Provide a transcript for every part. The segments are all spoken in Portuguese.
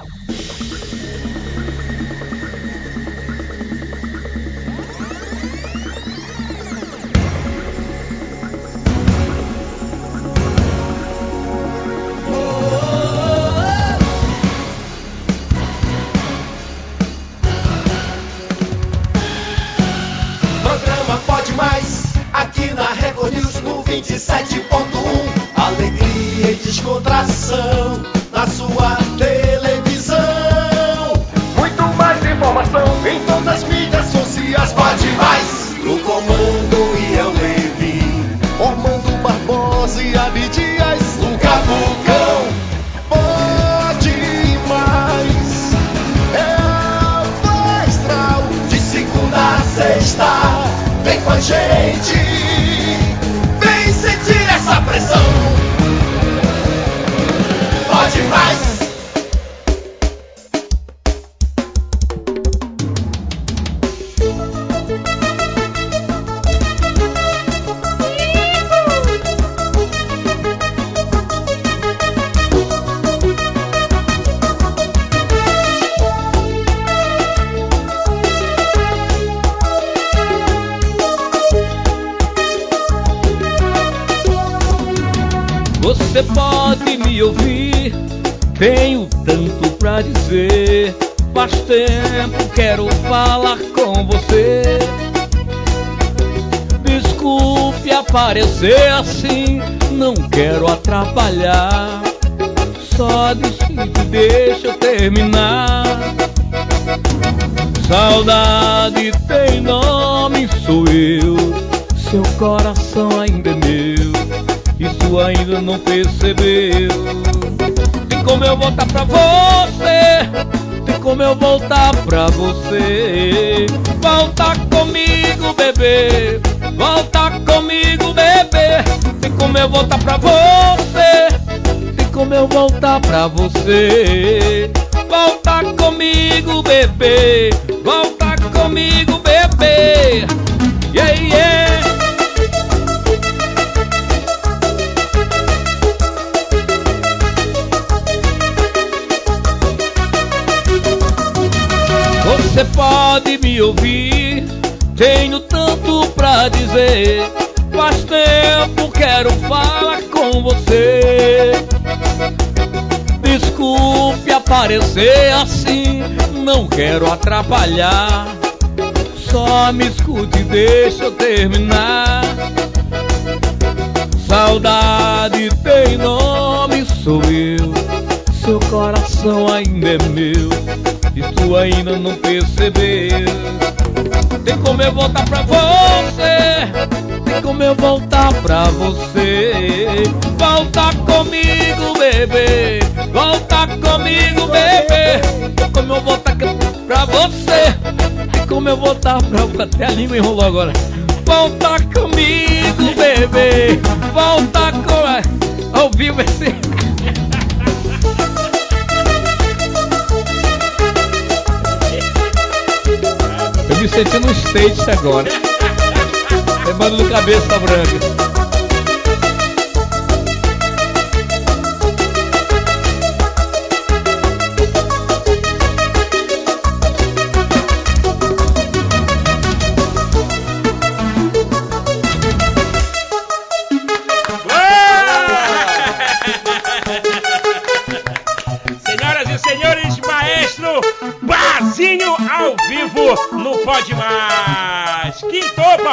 you quero falar com você. Desculpe aparecer assim, não quero atrapalhar. Só me escute e deixa eu terminar. Saudade tem nome, sou eu. Seu coração ainda é meu, e tu ainda não percebeu. Tem como eu voltar pra você? Como eu voltar pra você? Volta comigo, bebê. Volta comigo, bebê. Como eu voltar pra você? Tem como eu voltar pra você? Até a língua enrolou agora. Volta comigo, bebê. Volta com. Ao vivo esse. me sentindo no stage agora. Lembrando do cabeça branca.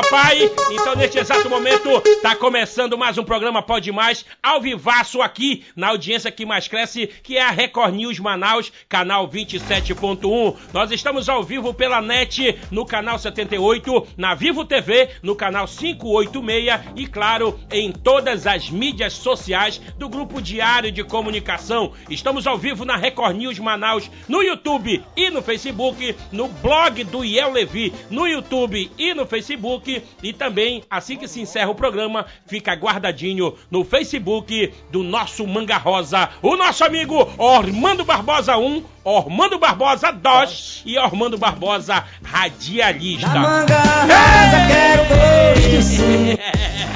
Papai. Então, neste exato momento, tá começando mais um programa Pode Mais, ao vivaço aqui, na audiência que mais cresce, que é a Record News Manaus, canal 27.1. Nós estamos ao vivo pela net, no canal 78, na Vivo TV, no canal 586 e, claro, em todas as mídias sociais do Grupo Diário de Comunicação. Estamos ao vivo na Record News Manaus, no YouTube e no Facebook, no blog do Iel Levi no YouTube e no Facebook. E também, assim que se encerra o programa, fica guardadinho no Facebook do nosso Manga Rosa, o nosso amigo Ormando Barbosa 1, Ormando Barbosa 2 e Ormando Barbosa Radialista. manga rosa, quero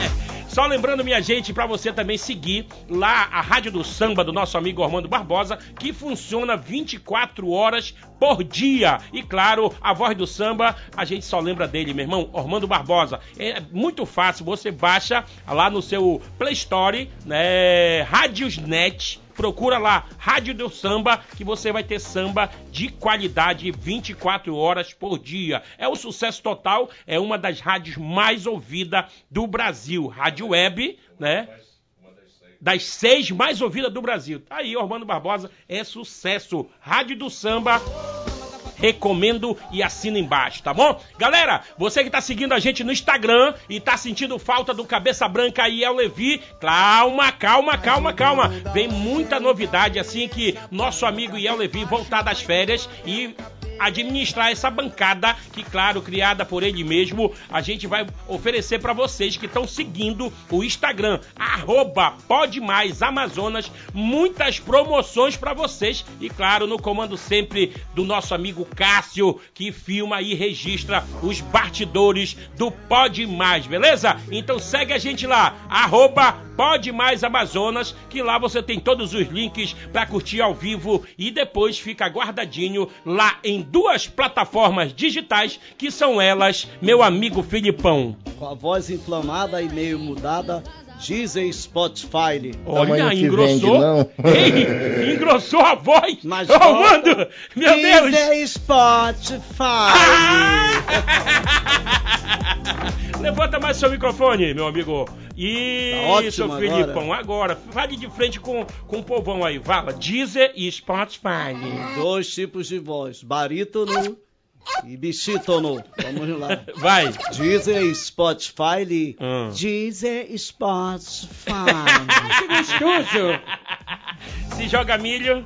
Só lembrando, minha gente, para você também seguir lá a Rádio do Samba do nosso amigo Armando Barbosa, que funciona 24 horas por dia. E claro, a voz do samba, a gente só lembra dele, meu irmão, Armando Barbosa. É muito fácil, você baixa lá no seu Play Store, né, Rádiosnet procura lá Rádio do Samba que você vai ter samba de qualidade 24 horas por dia. É o sucesso total, é uma das rádios mais ouvidas do Brasil. Rádio Web, né? Das seis mais ouvidas do Brasil. Tá aí, Ormando Barbosa, é sucesso. Rádio do Samba recomendo e assina embaixo, tá bom? Galera, você que tá seguindo a gente no Instagram e tá sentindo falta do Cabeça Branca e El Levi, calma, calma, calma, calma. Vem muita novidade assim que nosso amigo Iel Levi voltar das férias e administrar essa bancada que, claro, criada por ele mesmo, a gente vai oferecer para vocês que estão seguindo o Instagram, arroba muitas promoções para vocês e, claro, no comando sempre do nosso amigo Cássio, que filma e registra os bastidores do Pode Mais, beleza? Então segue a gente lá, arroba que lá você tem todos os links para curtir ao vivo e depois fica guardadinho lá em duas plataformas digitais, que são elas, meu amigo Filipão. Com a voz inflamada e meio mudada, Deezer Spotify. Olha, engrossou. Ei, engrossou a voz. Mas oh, mando, meu Deus. Deezer Spotify. Levanta mais seu microfone, meu amigo. Isso, tá Filipão. Agora. agora, fale de frente com, com o povão aí. Fala, Deezer e Spotify. Dois tipos de voz, barítono e bichítono. Vamos lá. Vai. Deezer, Spotify. Hum. Deezer, Spotify. que gostoso. Se joga milho,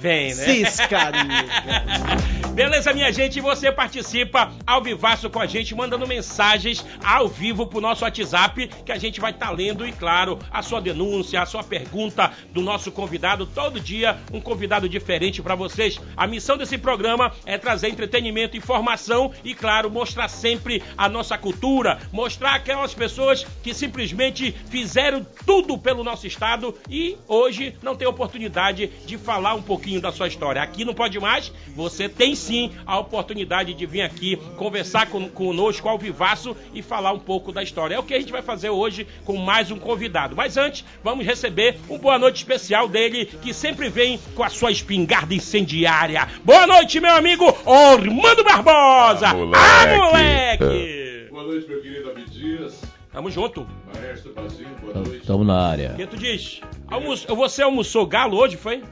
vem, né? Cisca, Beleza, minha gente? Você participa ao vivaço com a gente, mandando mensagens ao vivo pro nosso WhatsApp, que a gente vai estar tá lendo e, claro, a sua denúncia, a sua pergunta do nosso convidado. Todo dia, um convidado diferente para vocês. A missão desse programa é trazer entretenimento, informação e, claro, mostrar sempre a nossa cultura, mostrar aquelas pessoas que simplesmente fizeram tudo pelo nosso estado e hoje não tem oportunidade de falar um pouquinho da sua história. Aqui não pode mais, você tem sim a oportunidade de vir aqui conversar com, conosco ao vivaço e falar um pouco da história. É o que a gente vai fazer hoje com mais um convidado. Mas antes, vamos receber um boa noite especial dele, que sempre vem com a sua espingarda incendiária. Boa noite, meu amigo Ormando Barbosa! Ah, moleque! Ah, moleque! Boa noite, meu querido Abdias. Tamo junto. Maestro Brasil, boa noite. Tamo na área. O que tu diz? Almoço, você almoçou galo hoje, foi?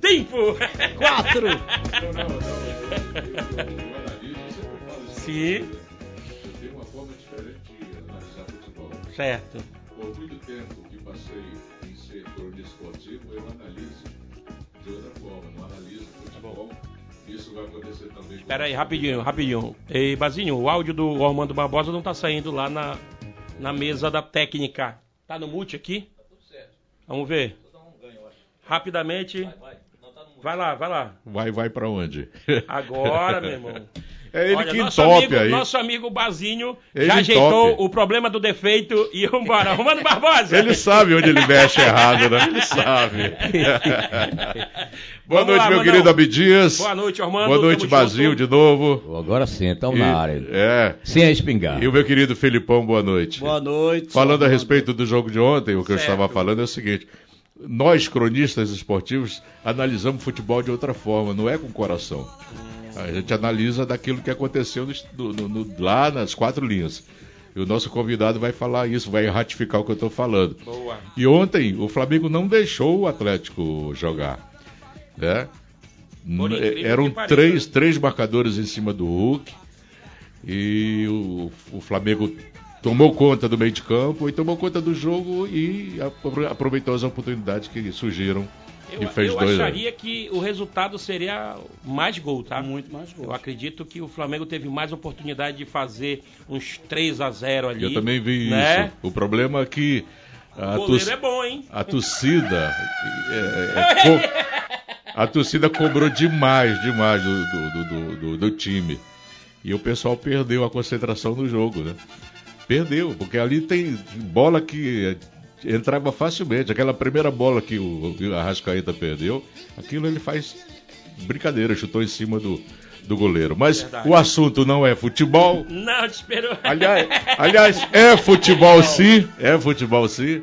Tempo! Quatro! Não. Sim, Eu tenho uma forma diferente de analisar futebol. certo. Por muito tempo que passei em ser cronista esportivo, eu analiso de outra forma. Não analiso futebol. Isso vai acontecer também com Pera aí, rapidinho, rapidinho. Ei, Bazinho, o áudio do Armando Barbosa não tá saindo lá na, na mesa da técnica. Tá no mute aqui? Tá tudo certo. Vamos ver. Rapidamente. Vai lá, vai lá. Vai, vai pra onde? Agora, meu irmão. É ele Olha, que nosso entope amigo, aí. Nosso amigo Bazinho Ele já ajeitou entope. o problema do defeito e vambora. Romano Barbosa! Ele sabe onde ele mexe errado, né? Ele sabe. Boa Vamos noite, lá, meu querido Abdias. Boa noite, Armando. Boa noite, Tamo Basil, junto. de novo. Agora sim, estamos na área. É. Sem a espingarda. E o meu querido Felipão, boa noite. Boa noite. Falando a respeito do jogo de ontem, o que eu Certo. estava falando é o seguinte: nós, cronistas esportivos, analisamos futebol de outra forma, não é com o coração. A gente analisa daquilo que aconteceu no- no- no- lá nas quatro linhas. E o nosso convidado vai falar isso, vai ratificar o que eu estou falando. Boa. E ontem o Flamengo não deixou o Atlético jogar. Né? Eram três, três marcadores em cima do Hulk. E o, o Flamengo tomou conta do meio de campo e tomou conta do jogo e apro- aproveitou as oportunidades que surgiram Eu, e fez eu dois. acharia que o resultado seria mais gol, tá? Muito mais Eu gol. acredito que o Flamengo teve mais oportunidade de fazer uns 3 a 0 ali. Eu também vi né? isso. O problema é que a, O goleiro é bom, hein? a torcida é, é, co- a torcida cobrou demais, demais do, do, do- do- do- do time. E o pessoal perdeu a concentração no jogo, né? Perdeu, porque ali tem bola que entrava facilmente. Aquela primeira bola que o, o Arrascaeta perdeu, aquilo ele faz brincadeira, chutou em cima do, do goleiro. Mas Verdade. o assunto não é futebol. Não, te esperou. Aliás, aliás, é futebol sim, é futebol sim.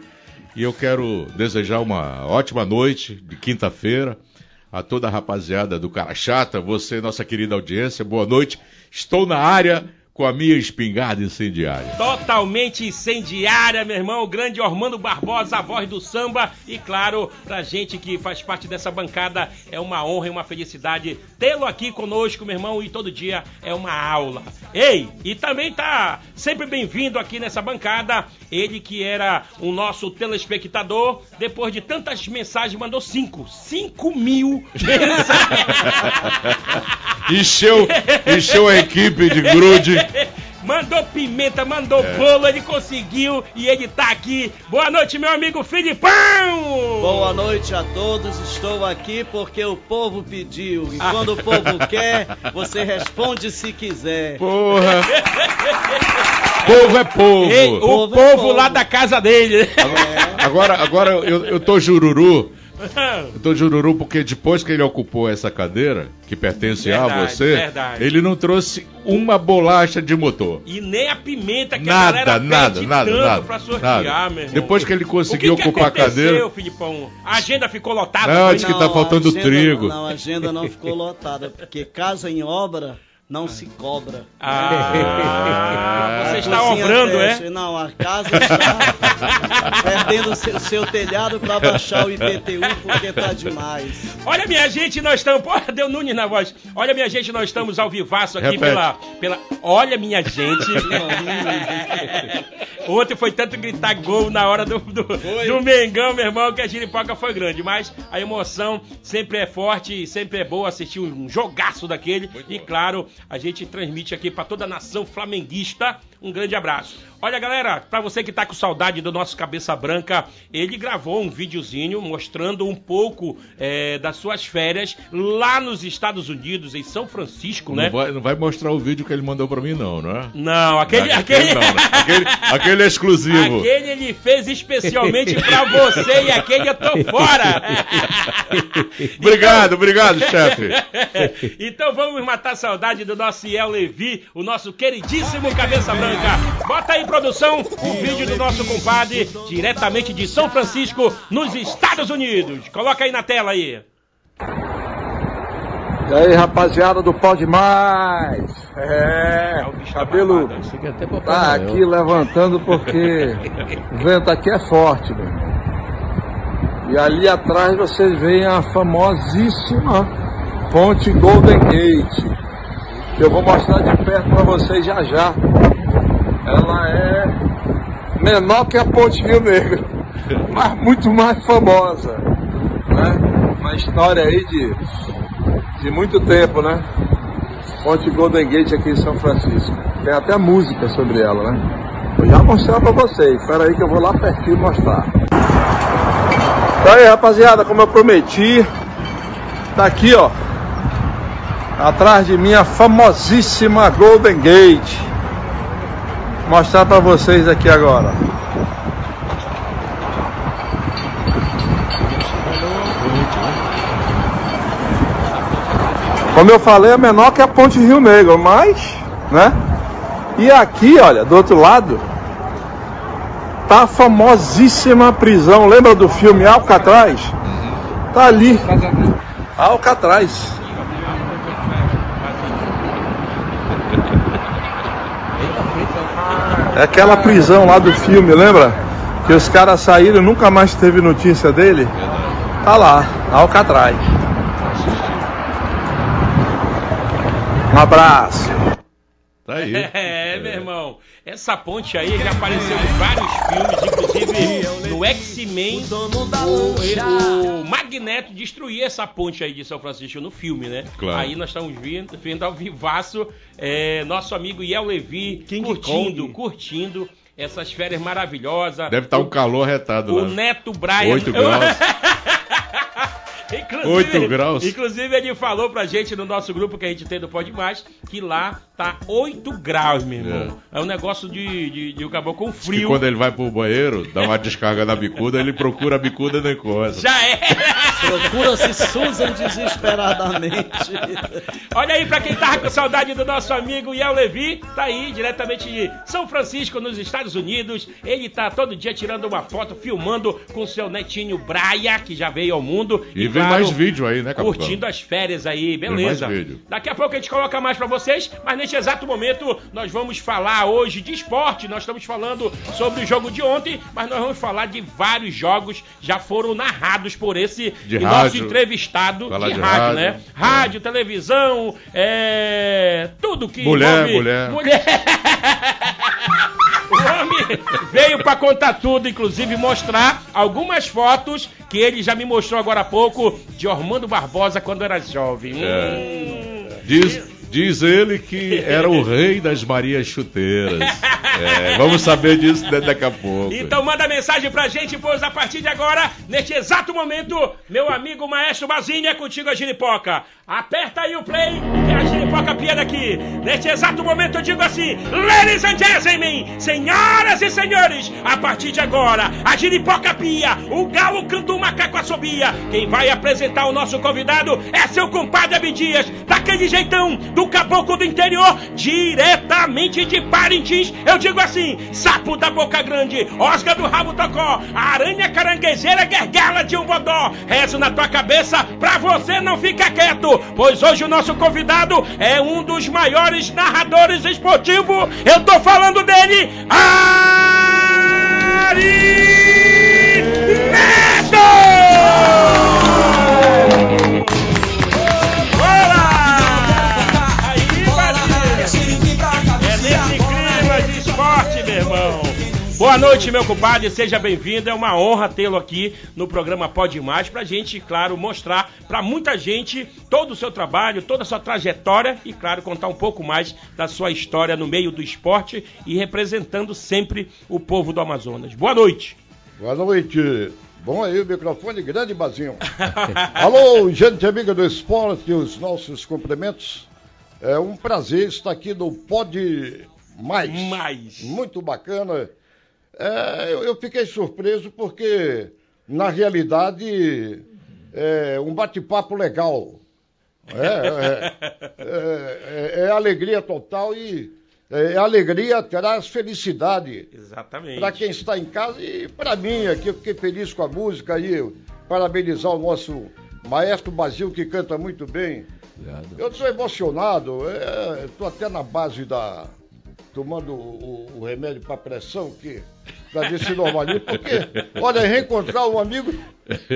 E eu quero desejar uma ótima noite de quinta-feira a toda a rapaziada do Cara Chata, você, nossa querida audiência, boa noite. Estou na área com a minha espingarda incendiária. Totalmente incendiária, meu irmão. O grande Ormando Barbosa, a voz do samba. E claro, pra gente que faz parte dessa bancada, é uma honra e uma felicidade tê-lo aqui conosco, meu irmão. E todo dia é uma aula. Ei, e também tá sempre bem-vindo aqui nessa bancada. Ele que era o nosso telespectador, depois de tantas mensagens, mandou cinco. Cinco mil mensagens. Encheu, encheu a equipe de grude. Mandou pimenta, mandou bolo, ele conseguiu e ele tá aqui. Boa noite, meu amigo Filipão! Boa noite a todos, estou aqui porque o povo pediu. E quando o povo quer, você responde se quiser. Porra! Povo é povo. Ei, o Povo povo, é povo. lá da casa dele. Agora, agora eu, eu tô jururu. Eu tô jururu porque depois que ele ocupou essa cadeira, que pertence a Verdade, você, verdade. ele não trouxe uma bolacha de motor. E nem a pimenta que Nada, a galera nada, pede nada, tanto nada, pra sortear, nada. meu irmão. Depois que ele conseguiu que que ocupar a aconteceu, cadeira- Filipão? A agenda ficou lotada? Não, foi? diz que tá faltando a agenda, trigo. Não, a agenda não ficou lotada, porque casa em obra não se cobra. Ah, você está obrando, é? Não, a casa está perdendo seu, seu telhado para baixar o IPTU porque tá demais. Olha, minha gente, nós estamos. Porra, deu Nunes na voz. Olha, minha gente, nós estamos ao vivaço aqui Repete. pela, pela. Olha, minha gente. Ontem foi tanto gritar gol na hora do, do, do Mengão, meu irmão, que a giripoca foi grande. Mas a emoção sempre é forte e sempre é boa assistir um jogaço daquele. e claro, a gente transmite aqui para toda a nação flamenguista. Um grande abraço. Olha, galera, para você que tá com saudade do nosso Cabeça Branca, ele gravou um videozinho mostrando um pouco eh, das suas férias lá nos Estados Unidos, em São Francisco, né? Não, vai, não vai mostrar o vídeo que ele mandou pra mim, não, não é? Não, aquele. aquele... não, né? aquele, aquele é exclusivo. Aquele ele fez especialmente pra você e aquele eu tô fora. Obrigado, obrigado, chefe. então vamos matar a saudade do nosso Iel Levi, o nosso queridíssimo Cabeça Branca. Bota aí, produção, o vídeo do nosso compadre, diretamente de São Francisco, nos Estados Unidos. Coloca aí na tela aí. E aí, rapaziada do Pau Demais? É, cabelo tá aqui levantando porque o vento aqui é forte, meu. E ali atrás vocês veem a famosíssima Ponte Golden Gate, que eu vou mostrar de perto pra vocês já já. Ela é menor que a Ponte Rio Negro, mas muito mais famosa, né? Uma história aí de de muito tempo, né? Ponte Golden Gate aqui em São Francisco. Tem até música sobre ela, né? Vou já mostrar pra vocês. Espera aí que eu vou lá pertinho mostrar. Então aí, rapaziada, como eu prometi, tá aqui, ó. Atrás de mim a famosíssima Golden Gate. Mostrar pra vocês aqui agora. Como eu falei, é menor que a Ponte Rio Negro, mas, né? E aqui, olha, do outro lado, tá a famosíssima prisão. Lembra do filme Alcatraz? Tá ali. Alcatraz. É aquela prisão lá do filme, lembra? Que os caras saíram e nunca mais teve notícia dele. Tá lá, Alcatraz. Um abraço. Tá aí. É, meu irmão. Essa ponte aí já apareceu em vários filmes, inclusive no X-Men. O, o Magneto destruía essa ponte aí de São Francisco no filme, né? Claro. Aí nós estamos vendo, vendo ao vivaço é, nosso amigo Iel Levi King curtindo, Kong. curtindo essas férias maravilhosas. Deve estar um calor retado O lá. Neto Brian. 8 graus. 8 graus. Inclusive, ele falou pra gente no nosso grupo que a gente tem do Pode Mais que lá tá 8 graus, meu irmão. É, é um negócio de, de, de um caboclo com frio. E quando ele vai pro banheiro, dá uma descarga na bicuda, ele procura a bicuda e não encontra. Já é! Procura-se Susan desesperadamente. Olha aí, pra quem tava com saudade do nosso amigo Iel Levi, tá aí, diretamente de São Francisco, nos Estados Unidos. Ele tá todo dia tirando uma foto, filmando com seu netinho Braia, que já veio ao mundo. E, e vem mais vídeo aí, né, Capitão? Curtindo as férias aí, beleza. Daqui a pouco a gente coloca mais pra vocês, mas neste exato momento nós vamos falar hoje de esporte. Nós estamos falando sobre o jogo de ontem, mas nós vamos falar de vários jogos já foram narrados por esse de nosso rádio, entrevistado de, de rádio, rádio, né? Rádio, é. televisão, é, tudo que mulher, envolve... mulher. mulher. o homem veio para contar tudo, inclusive mostrar algumas fotos que ele já me mostrou agora há pouco de Ormando Barbosa quando era jovem. É. Hum. Diz, Diz ele que era o rei das Marias Chuteiras. É, vamos saber disso daqui a pouco. Então manda mensagem pra gente, pois a partir de agora, neste exato momento, meu amigo Maestro Bazinho é contigo a giripoca. Aperta aí o play, que a giripoca piada aqui. Neste exato momento eu digo assim, ladies and gentlemen, senhoras e senhores, a partir de agora, a giripoca pia, o galo canta o macaco assobia. Quem vai apresentar o nosso convidado é seu compadre Abidias, daquele jeitão do caboclo do interior, diretamente de Parintins. Eu digo assim: sapo da boca grande, osga do rabo tocó, aranha caranguejeira, guerguela de um bodó. Rezo na tua cabeça pra você não ficar quieto, pois hoje o nosso convidado é um dos maiores narradores esportivos. Eu tô falando dele, Ari Neto! Boa noite, meu compadre, seja bem-vindo. É uma honra tê-lo aqui no programa Pode Mais, pra gente, claro, mostrar pra muita gente todo o seu trabalho, toda a sua trajetória e, claro, contar um pouco mais da sua história no meio do esporte e representando sempre o povo do Amazonas. Boa noite. Boa noite. Bom aí o microfone grande, Bazinho. Alô, gente amiga do esporte, os nossos cumprimentos. É um prazer estar aqui no Pode Mais. Mais. Muito bacana. É, eu, eu, fiquei surpreso porque, na realidade, é um bate-papo legal. É, é, é, é, alegria total e é, alegria traz felicidade. Exatamente. Para quem está em casa e para mim aqui, eu fiquei feliz com a música aí, parabenizar o nosso maestro Basil que canta muito bem. Obrigado. Eu estou emocionado, estou até na base da, tomando o, o remédio para pressão, que para ver se normaliza, porque, olha, reencontrar um amigo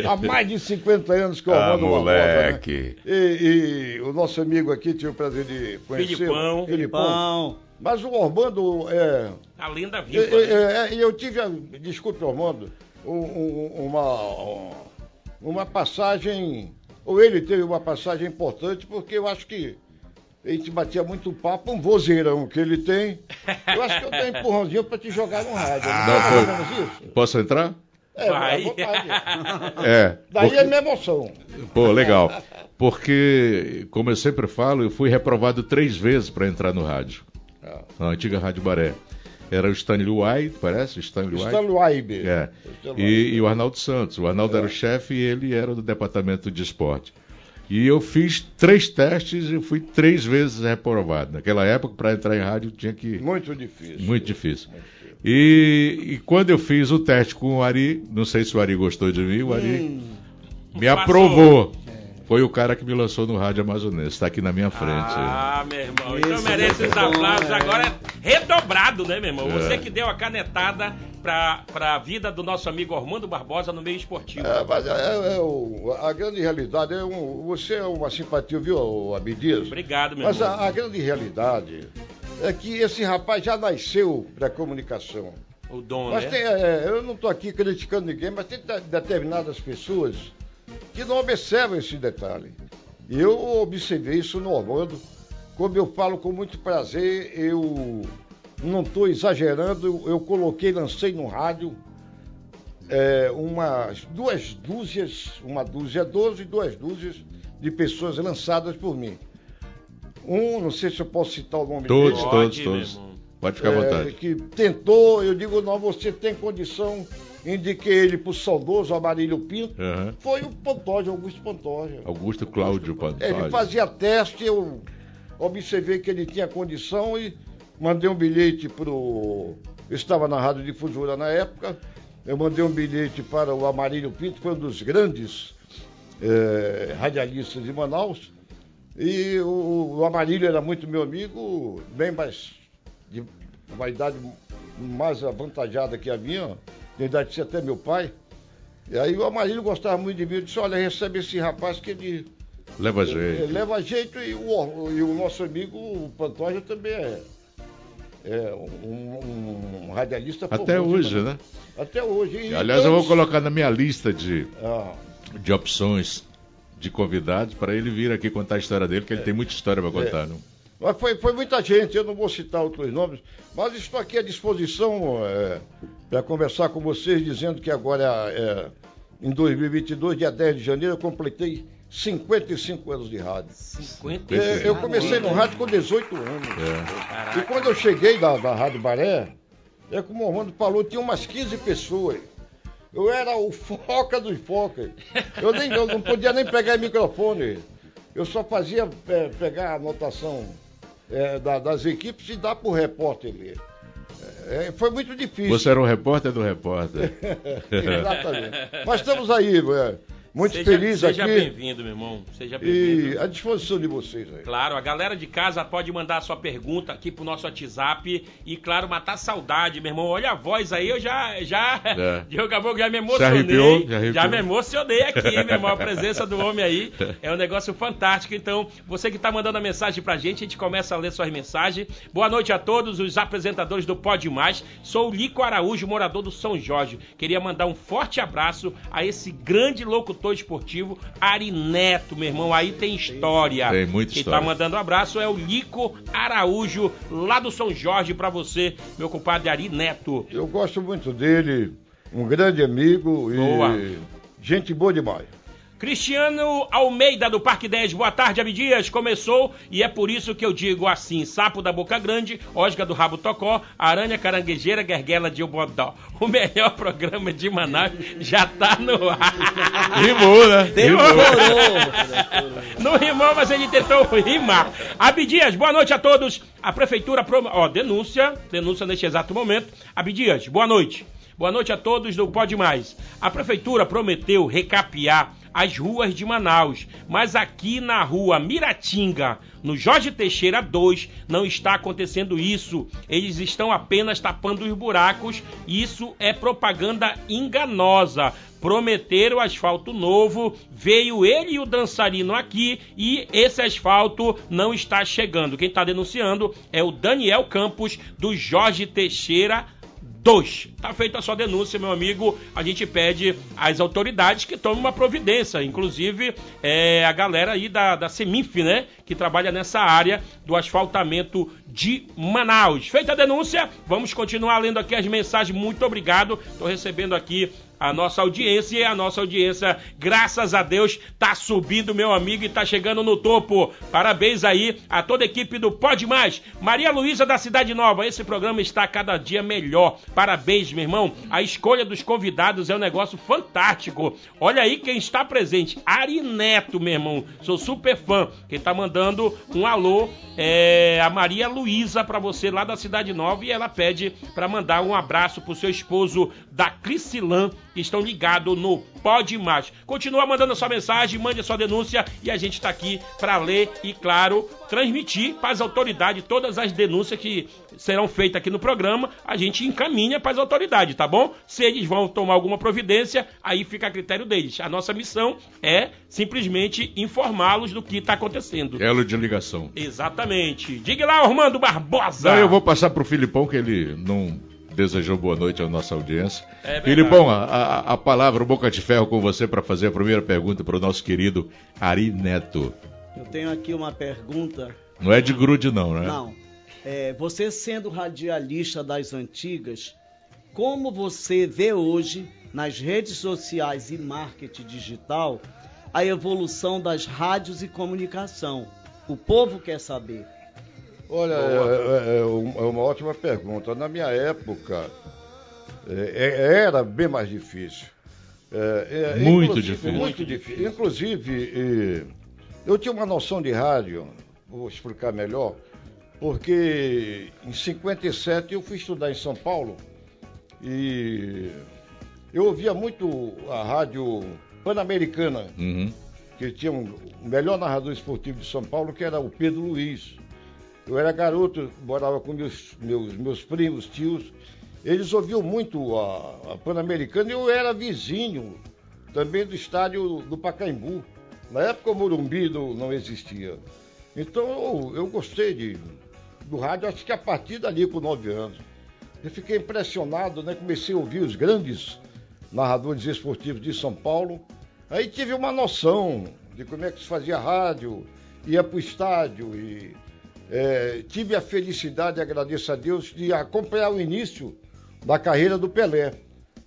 há mais de 50 anos que eu ah, moleque. Né? E, e, o nosso amigo aqui tive o prazer de conhecer. Filipão. Filipão. Mas o Ormando é. A lenda viva. E né? é, eu tive, desculpe, Ormando, um, uma, uma passagem. Ou ele teve uma passagem importante, porque eu acho que a gente batia muito papo, um vozeirão que ele tem. Eu acho que eu tenho um empurrãozinho pra te jogar no rádio. Ah, não, isso? Posso entrar? É, Vai. É. Daí porque... é minha emoção. Pô, legal. Porque, como eu sempre falo, eu fui reprovado três vezes para entrar no rádio. Ah. Na antiga Rádio Baré. Era o Stanley White, parece? Stanley White. Stanley White. É. E, e, o Arnaldo Santos. O Arnaldo é. era o chefe e ele era do departamento de esporte. E eu fiz três testes e fui três vezes reprovado. Naquela época, para entrar em rádio, tinha que. Muito difícil. Muito difícil. Muito difícil. E, e, quando eu fiz o teste com o Ari, não sei se o Ari gostou de mim, o Ari hum, me aprovou. Foi o cara que me lançou no rádio amazonense, está aqui na minha frente. Ah, meu irmão, então merece os aplausos. É. Agora é redobrado, né, meu irmão? É. Você que deu a canetada para a vida do nosso amigo Armando Barbosa no meio esportivo. É, mas é, é, é a grande realidade é um, você é uma simpatia, viu, Abidias? Obrigado, meu mas irmão. Mas a, a grande realidade é que esse rapaz já nasceu para a comunicação. O dom, mas né? Tem, é, eu não estou aqui criticando ninguém, mas tem determinadas pessoas que não observam esse detalhe. Eu observei isso no Orlando. Como eu falo com muito prazer, eu não estou exagerando, eu, eu, coloquei, lancei no rádio é, umas duas dúzias, uma dúzia doze e duas dúzias de pessoas lançadas por mim. Um, não sei se eu posso citar o nome todos, dele. Todos, todos, todos. Pode ficar à é, vontade. Que tentou, eu digo, não, você tem condição, indiquei ele para o saudoso Amarílio Pinto, uhum. foi o Pantoja, Augusto Pantoja. Augusto Cláudio Pantoja. Ele fazia teste, eu observei que ele tinha condição e mandei um bilhete para o... Eu estava na Rádio Difusora na época, eu mandei um bilhete para o Amarílio Pinto, foi um dos grandes é, radialistas de Manaus, e o, o Amarílio era muito meu amigo, bem mais de uma idade mais avantajada que a minha, de idade de ser até meu pai. E aí o Amarílio gostava muito de mim, eu disse, olha, recebe esse rapaz que ele. Leva jeito. Ele, leva jeito e o, e o nosso amigo o Pantoja também é. É um, um radialista Até hoje, né? Até hoje. E Aliás, eu vou colocar na minha lista de, ah. de opções de convidados para ele vir aqui contar a história dele, que ele é. tem muita história para contar. É. Não? Mas foi, foi muita gente, eu não vou citar outros nomes, mas estou aqui à disposição é, para conversar com vocês, dizendo que agora, é, em 2022, dia 10 de janeiro, eu completei 55 anos de rádio. 55? É, eu comecei no rádio com 18 anos. É. E quando eu cheguei da, da Rádio Baré, é como o Orlando falou, tinha umas 15 pessoas. Eu era o foca dos focas. Eu, nem, eu não podia nem pegar microfone. Eu só fazia é, pegar a anotação é, da, das equipes e dar para o repórter ler. É, foi muito difícil. Você era o repórter do repórter. Exatamente. Mas estamos aí, é, muito seja, feliz seja aqui. Seja bem-vindo, meu irmão. Seja bem-vindo. E à disposição de vocês aí. Claro, a galera de casa pode mandar a sua pergunta aqui pro nosso WhatsApp. E, claro, matar saudade, meu irmão. Olha a voz aí, eu já. já é. Diogo Caboclo já me emocionei. Já, arrepiou, já, arrepiou. já me emocionei aqui, meu irmão. A presença do homem aí é um negócio fantástico. Então, você que tá mandando a mensagem pra gente, a gente começa a ler suas mensagens. Boa noite a todos os apresentadores do Pode Mais. Sou o Lico Araújo, morador do São Jorge. Queria mandar um forte abraço a esse grande locutor diretor esportivo Ari Neto, meu irmão. Aí tem história. Tem muita Quem história. tá mandando um abraço é o Lico Araújo, lá do São Jorge, para você, meu compadre Ari Neto. Eu gosto muito dele, um grande amigo boa. e gente boa demais. Cristiano Almeida do Parque 10, boa tarde, Abdias. Começou e é por isso que eu digo assim: sapo da boca grande, osga do rabo tocó, aranha caranguejeira, guerguela de obodó. O melhor programa de Manaus já tá no ar. Rimou, né? Demorou. Não rimou, mas ele tentou rimar. Abdias, boa noite a todos. A prefeitura, prom... ó, denúncia, denúncia neste exato momento. Abdias, boa noite. Boa noite a todos do Pode Mais. A prefeitura prometeu recapear as ruas de Manaus, mas aqui na rua Miratinga, no Jorge Teixeira 2, não está acontecendo isso. Eles estão apenas tapando os buracos. Isso é propaganda enganosa. Prometeram asfalto novo, veio ele e o dançarino aqui e esse asfalto não está chegando. Quem está denunciando é o Daniel Campos do Jorge Teixeira 2. Tá feita a sua denúncia, meu amigo. A gente pede às autoridades que tomem uma providência, inclusive é, a galera aí da, da Semif, né? Que trabalha nessa área do asfaltamento de Manaus. Feita a denúncia, vamos continuar lendo aqui as mensagens. Muito obrigado. Estou recebendo aqui a nossa audiência e a nossa audiência, graças a Deus, tá subindo, meu amigo, e tá chegando no topo. Parabéns aí a toda a equipe do Pode Mais. Maria Luísa da Cidade Nova, esse programa está cada dia melhor. Parabéns, meu irmão. A escolha dos convidados é um negócio fantástico. Olha aí quem está presente. Ari Neto, meu irmão. Sou super fã. Quem tá mandando um alô é a Maria Luísa para você lá da Cidade Nova e ela pede para mandar um abraço pro seu esposo da Crisilan que estão ligados no Pode Mais. Continua mandando a sua mensagem, mande a sua denúncia e a gente está aqui para ler e, claro, transmitir para as autoridades todas as denúncias que serão feitas aqui no programa. A gente encaminha para as autoridades, tá bom? Se eles vão tomar alguma providência, aí fica a critério deles. A nossa missão é simplesmente informá-los do que está acontecendo. Elo de ligação. Exatamente. Diga lá, Armando Barbosa. Não, eu vou passar para o Filipão que ele não desejou boa noite à nossa audiência. É Filipão, a, a, a, palavra Boca de Ferro com você para fazer a primeira pergunta para o nosso querido Ari Neto. Eu tenho aqui uma pergunta. Não é de grude, não, né? Não. É, você sendo radialista das antigas, como você vê hoje nas redes sociais e marketing digital a evolução das rádios e comunicação. O povo quer saber. Olha, é, é, é, é uma ótima pergunta. Na minha época, é, é era bem mais difícil. Muito difícil. Muito difícil. Inclusive, eu tinha uma noção de rádio, vou explicar melhor, porque em 57 eu fui estudar em São Paulo e eu ouvia muito a rádio Pan-Americana, uhum. que tinha um, o melhor narrador esportivo de São Paulo, que era o Pedro Luiz. Eu era garoto, morava com meus, meus, meus primos, tios. Eles ouviam muito a, a Pan-Americana e eu era vizinho também do estádio do Pacaembu. Na época o Morumbi não, não existia. Então eu, eu gostei de, do rádio, acho que a partir dali, com nove anos. Eu fiquei impressionado, né? Comecei a ouvir os grandes narradores esportivos de São Paulo. Aí tive uma noção de como é que se fazia rádio, ia para o estádio e é, tive a felicidade, agradeço a Deus, de acompanhar o início da carreira do Pelé.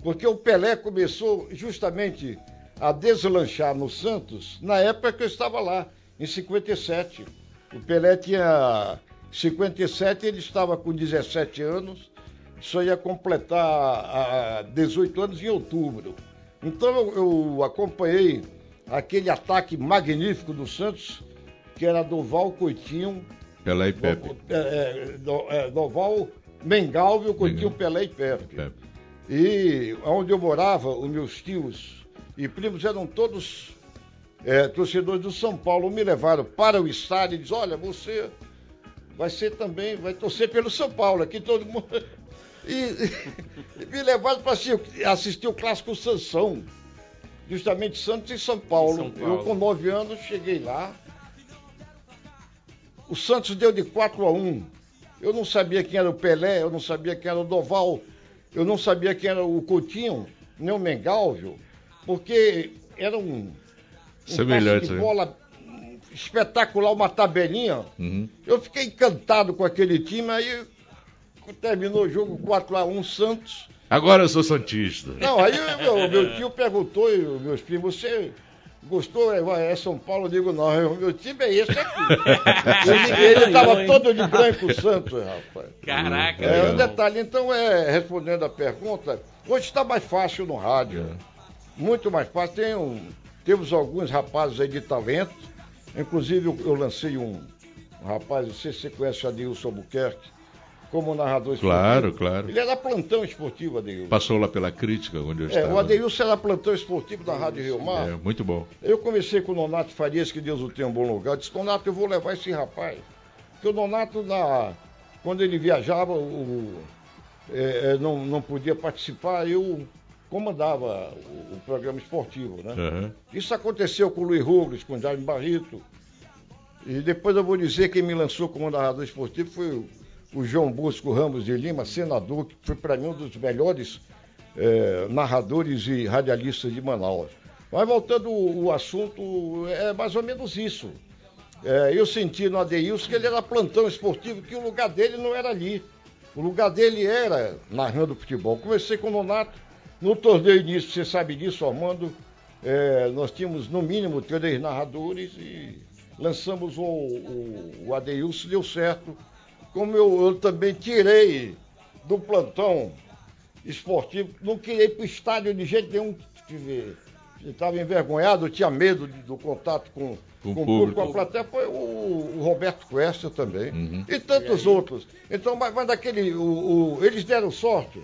Porque o Pelé começou justamente a deslanchar no Santos na época que eu estava lá, em 57. O Pelé tinha 57, ele estava com 17 anos só ia completar 18 anos em outubro. Então eu, acompanhei aquele ataque magnífico do Santos, que era Doval Coitinho. Pelé e Pepe. É, é, do, é, Doval Mengalvio. Pelé e Pepe. Pepe. E onde eu morava, os meus tios e primos eram todos é, torcedores do São Paulo. Me levaram para o estádio e dizem: Olha, você vai ser também, vai torcer pelo São Paulo. Aqui todo mundo. E, e me levaram para assistir, assistir, o clássico Sansão, justamente Santos e São Paulo. São Paulo. Eu, com nove anos, cheguei lá. O Santos deu de 4 a 1. Eu não sabia quem era o Pelé, eu não sabia quem era o Doval, eu não sabia quem era o Coutinho, nem o Mengalvio, porque era um, um Semelhante, de né? bola espetacular, uma tabelinha. Uhum. Eu fiquei encantado com aquele time, aí terminou o jogo 4x1 Santos. Agora eu sou Santista. Não, aí meu, meu tio perguntou, meus primos, você gostou? É, é São Paulo? Eu digo, não, meu time é esse aqui. ele estava todo de branco Santos, rapaz. Caraca, é, um detalhe, então, é, respondendo a pergunta, hoje está mais fácil no rádio. É. Muito mais fácil. Tem um, temos alguns rapazes aí de talento. Inclusive, eu, eu lancei um, um rapaz, não sei se você conhece o Adilson Albuquerque como narrador esportivo. Claro, claro. Ele era plantão esportivo, Adeilson. Passou lá pela crítica, onde eu é, estava. O Adeilson era plantão esportivo da Rádio Rio Mar. É, muito bom. Eu comecei com o Nonato Farias, que Deus o tenha um bom lugar. Eu disse, Nonato, eu vou levar esse rapaz. Porque o Nonato, na... quando ele viajava, o... É, é, não, não podia participar, eu comandava o, o programa esportivo, né? Uhum. Isso aconteceu com o Luiz Rugles, com o Jaime Barrito. E depois eu vou dizer quem me lançou como narrador esportivo foi o João Bosco Ramos de Lima, senador, que foi para mim um dos melhores é, narradores e radialistas de Manaus. Mas voltando o, assunto, é mais ou menos isso. É, eu senti no Adeilson que ele era plantão esportivo, que o lugar dele não era ali. O lugar dele era narrando futebol. Comecei com o Nonato, no torneio início, você sabe disso, Armando, é, nós tínhamos no mínimo três narradores e lançamos o, o, o Adeilson, deu certo como eu, eu também tirei do plantão esportivo, não queria ir para o estádio de jeito nenhum. Estava envergonhado, tinha medo de, do contato com, com, com o público, com a plateia. Foi o, o Roberto Cuesta também. Uhum. E tantos e outros. Então, mas, mas daquele. O, o, eles deram sorte,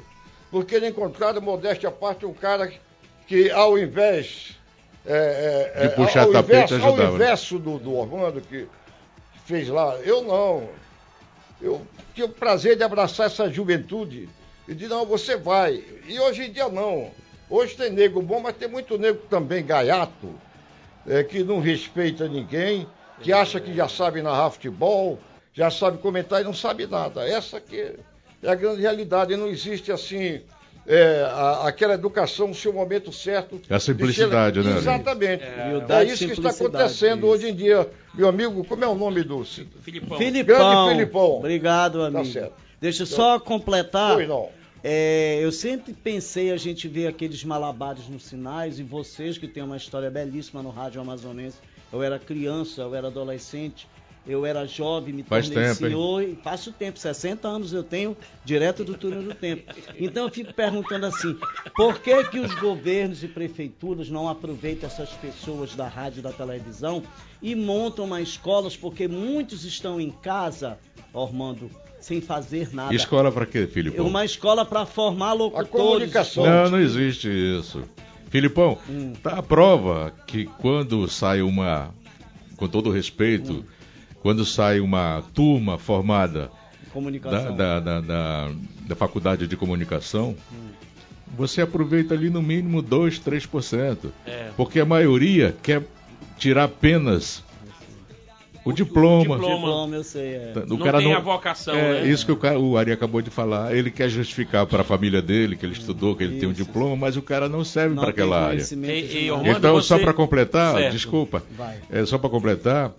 porque eles encontraram, modéstia à parte, um cara que, ao invés. É, é, de puxar ao, tapete, inverso, ao inverso do, do Orlando, que fez lá, eu não eu tive o prazer de abraçar essa juventude e de não, você vai. E hoje em dia não. Hoje tem nego bom, mas tem muito nego também gaiato, é, que não respeita ninguém, que acha que já sabe narrar futebol, já sabe comentar e não sabe nada. Essa que é a grande realidade. Não existe assim é, a, aquela educação no seu momento certo. É a simplicidade, né? Exatamente. É, é isso que está acontecendo isso. hoje em dia. Meu amigo, como é o nome do. Filipão. Filipão. Grande Filipão. Obrigado, tá amigo. Tá certo. Deixa eu só completar. Oi, não. É, eu sempre pensei a gente ver aqueles malabares nos sinais e vocês que têm uma história belíssima no rádio amazonense. Eu era criança, eu era adolescente, eu era jovem, me Faz tornei tempo, senhor e passo o tempo, 60 anos eu tenho direto do túnel do tempo. Então eu fico perguntando assim, por que que os governos e prefeituras não aproveitam essas pessoas da rádio e da televisão e montam uma escolas, porque muitos estão em casa, Ormando, sem fazer nada. Escola para quê, Filipão? Uma escola para formar locutores. A comunicação. Não, não existe isso. Filipão, hum. tá a prova que quando sai uma, com todo respeito, hum. Quando sai uma turma formada da, da, da, da, da faculdade de comunicação, hum. você aproveita ali no mínimo 2, 3%. É. Porque a maioria quer tirar apenas o diploma. O diploma, eu sei. É. O não cara tem não, a vocação, é, né? Isso que o, cara, o Ari acabou de falar. Ele quer justificar para a família dele que ele estudou, que ele isso. tem um diploma, mas o cara não serve para aquela área. E, e, então, você... só para completar, certo. desculpa, é, só para completar,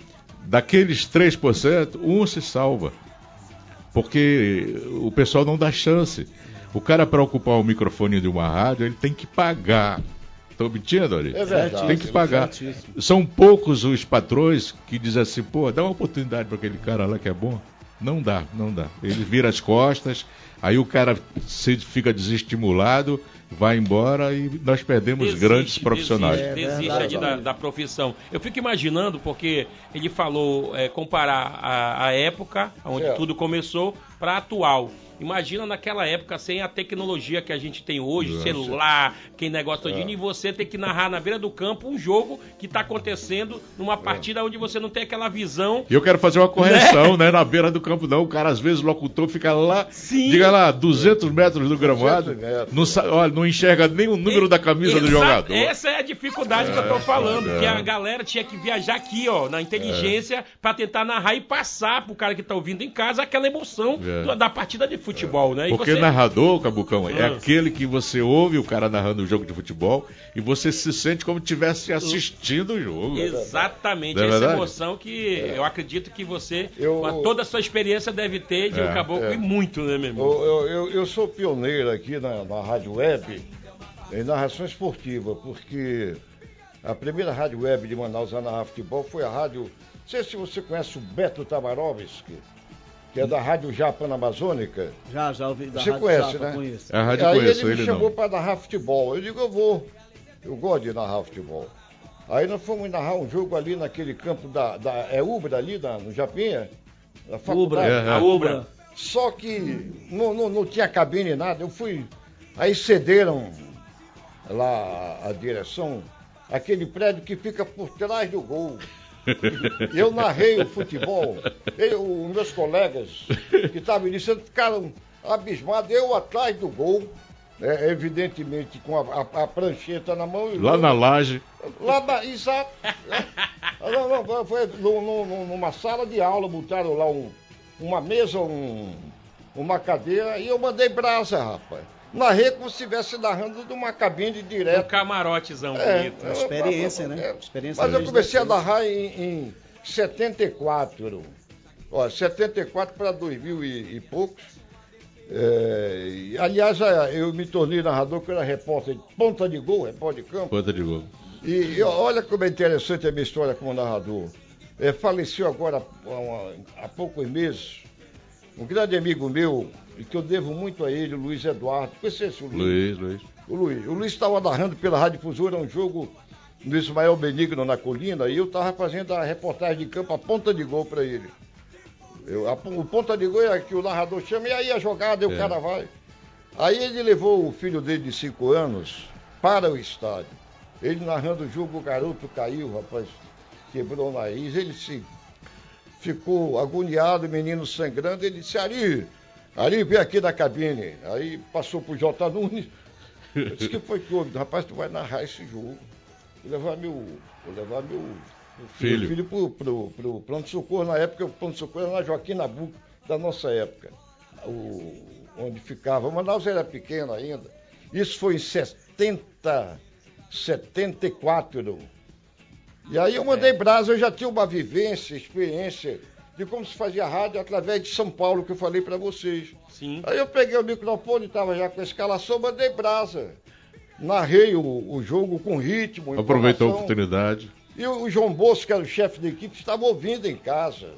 daqueles 3%, um se salva. Porque o pessoal não dá chance. O cara, para ocupar o microfone de uma rádio, ele tem que pagar. Estão mentindo, ali? É verdade. Tem que pagar. São poucos os patrões que dizem assim, pô, dá uma oportunidade para aquele cara lá que é bom. Não dá, não dá. Ele vira as costas, aí o cara se fica desestimulado, vai embora e nós perdemos desiste, grandes profissionais. Desiste, é desiste da, da, profissão. Eu fico imaginando, porque ele falou é, comparar a, a época onde é. tudo começou para atual. Imagina naquela época sem a tecnologia que a gente tem hoje, Nossa. celular, quem negócio todinho, é. e você ter que narrar na beira do campo um jogo que está acontecendo numa partida é. onde você não tem aquela visão. E eu quero fazer uma correção, né? né? Na beira do campo não, o cara às vezes o locutor fica lá, Sim. diga lá, 200 metros do gramado, não, olha, não enxerga nem o número e, da camisa do jogador. Essa é a dificuldade é, que eu tô é, falando, é. que a galera tinha que viajar aqui, ó, na inteligência, é. para tentar narrar e passar pro cara que tá ouvindo em casa aquela emoção é. da partida de futebol né? E Porque você... narrador, Cabucão, é ah. aquele que você ouve o cara narrando o um jogo de futebol e você se sente como estivesse assistindo o jogo. Exatamente, é essa verdade? emoção que é. eu acredito que você, eu, com toda a sua experiência, deve ter de é, um caboclo é. e muito, né, meu irmão? Eu, eu, eu sou pioneiro aqui na, na Rádio Web em narração esportiva, porque a primeira rádio web de Manaus a narrar futebol foi a rádio. Não sei se você conhece o Beto Tamarovski que é da Rádio Japa Amazônica. Já, já ouvi da Você Rádio conhece, Japa, né? Conheço. É a rádio Aí conheço, ele me chamou para narrar futebol. Eu digo, eu vou. Eu gosto de narrar futebol. Aí nós fomos narrar um jogo ali naquele campo da. da é Ubra ali, da, no Japinha? Ubra, é, é. Ubra. Só que não, não, não tinha cabine nada. Eu fui. Aí cederam lá a direção, aquele prédio que fica por trás do gol. Eu narrei o futebol. Eu, os meus colegas que estavam iniciando ficaram abismados. Eu atrás do gol, né, evidentemente com a, a, a, prancheta na mão. Lá na laje. Lá na. Exato. não, não, foi no, no, numa sala de aula, botaram lá um, uma mesa, um, uma cadeira, e eu mandei brasa, rapaz narrei como se estivesse narrando de uma cabine direta. Um camarotezão é, bonito. É, experiência, né? Experiência mas eu comecei a narrar em, em 74. Ó, 74 para 2000 e, e poucos. É, aliás, eu me tornei narrador, que era repórter de ponta de gol, repórter de campo. Ponta de gol. E, e olha como é interessante a minha história como narrador. É, faleceu agora há, há poucos meses um grande amigo meu, e que eu devo muito a ele, o Luiz Eduardo. Conhece esse, o Luiz? Luiz, Luiz. O Luiz. O Luiz estava narrando pela Rádio Fusura um jogo no Ismael Benigno na colina e eu estava fazendo a reportagem de campo, a ponta de gol para ele. Eu, a, o ponta de gol é que o narrador chama e aí a jogada e o é. cara vai. Aí ele levou o filho dele de 5 anos para o estádio. Ele narrando o jogo, o garoto caiu, rapaz, quebrou o nariz. Ele se ficou agoniado, o menino sangrando. Ele disse: Ari, Ari, vem aqui da cabine. Aí passou pro J. Nunes. Eu disse: que foi que houve? Rapaz, tu vai narrar esse jogo. Vou levar meu. Vou levar meu. Filho. Meu filho pro, pro, pro pronto-socorro. Na época, o pronto-socorro era na Joaquim Nabuco, da nossa época. O, onde ficava. Manaus era pequeno ainda. Isso foi em 70, 74. E aí eu mandei brasa, eu já tinha uma vivência, experiência de como se fazia rádio através de São Paulo, que eu falei para vocês. Sim. Aí eu peguei o microfone, estava já com a escalação, mandei brasa. Narrei o, o jogo com ritmo. Aproveitou a oportunidade. E o, o João Bosco, que era o chefe da equipe, estava ouvindo em casa.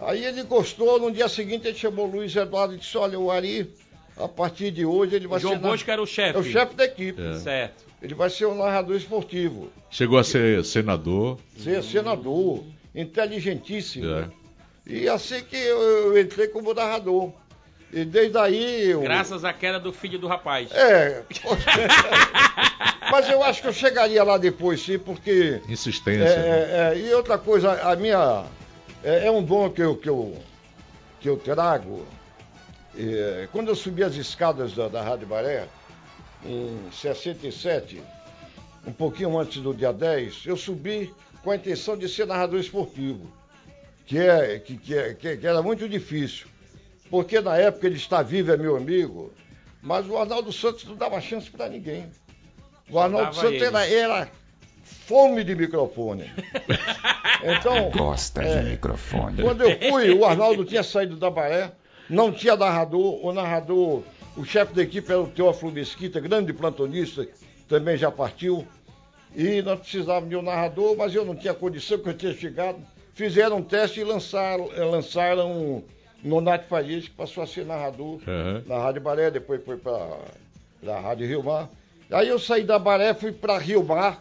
Aí ele gostou, no dia seguinte ele chamou o Luiz Eduardo e disse, olha, o Ari, a partir de hoje ele vai João ser... Bosco era o chefe. É o chefe da equipe. É. Certo. Ele vai ser um narrador esportivo. Chegou a ser senador. Ser senador, inteligentíssimo. É. E assim que eu, eu entrei como narrador. E desde aí. Eu... Graças à queda do filho do rapaz. É. Mas eu acho que eu chegaria lá depois, sim, porque. Insistência. É, né? é, é, e outra coisa, a minha. É, é um dom que eu, que eu, que eu trago. É, quando eu subi as escadas da, da Rádio Baré, em 67, um pouquinho antes do dia 10, eu subi com a intenção de ser narrador esportivo, que, é, que, que, é, que, que era muito difícil. Porque na época ele está vivo, é meu amigo, mas o Arnaldo Santos não dava chance para ninguém. O Arnaldo Santos era, era fome de microfone. Então, Gosta É. de microfone. quando eu fui, o Arnaldo tinha saído da Baré, não tinha narrador, o narrador, o chefe da equipe era o Teófilo Mesquita, grande plantonista, também já partiu. E nós precisávamos de um narrador, mas eu não tinha condição, porque eu tinha chegado. Fizeram um teste e lançaram, eh, lançaram Nonato Farias, que passou a ser narrador Aham. na Rádio Baré, depois foi para a Rádio Rio Mar. Aí eu saí da Baré, fui para Rio Mar.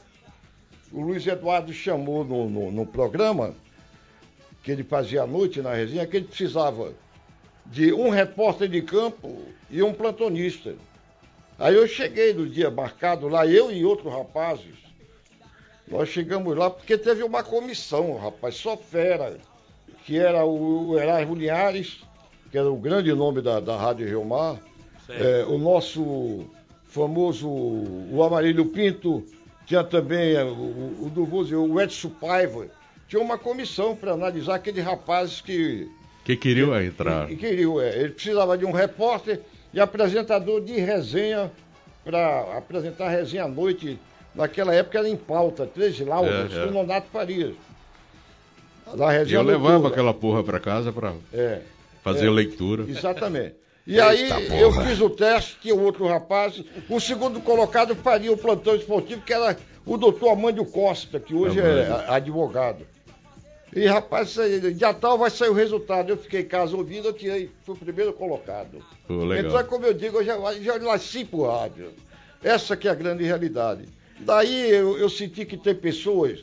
O Luiz Eduardo chamou no, no, no programa, que ele fazia à noite na resenha, que ele precisava de um repórter de campo e um plantonista. Aí eu cheguei no dia marcado lá, eu e outros rapazes. Nós chegamos lá porque teve uma comissão, rapaz, só fera, que era o, Erasmo Linhares, que era o grande nome da, da Rádio Rio Mar, é, o nosso famoso, o Amarílio Pinto, tinha também é, o, o, o o Edson Paiva. Tinha uma comissão para analisar aqueles rapazes que, Que queriam entrar. que queriam. é, ele precisava de um repórter e apresentador de resenha para apresentar a resenha à noite. Naquela época era em pauta, três laudas, É, é. Nonato Farias. Da resenha eu levava aquela porra pra casa pra É. fazer É. leitura. Exatamente. E aí eu fiz o teste, tinha outro rapaz, o segundo colocado faria o plantão esportivo, que era o doutor Amândio Costa, que hoje é Amândio. advogado. E rapaz, dia tal vai sair o resultado. Eu fiquei em casa ouvindo, eu tirei, fui o primeiro colocado. Pô, legal. Então, como eu digo, eu já, já nasci pro rádio. Essa que é a grande realidade. Daí eu, eu senti que tem pessoas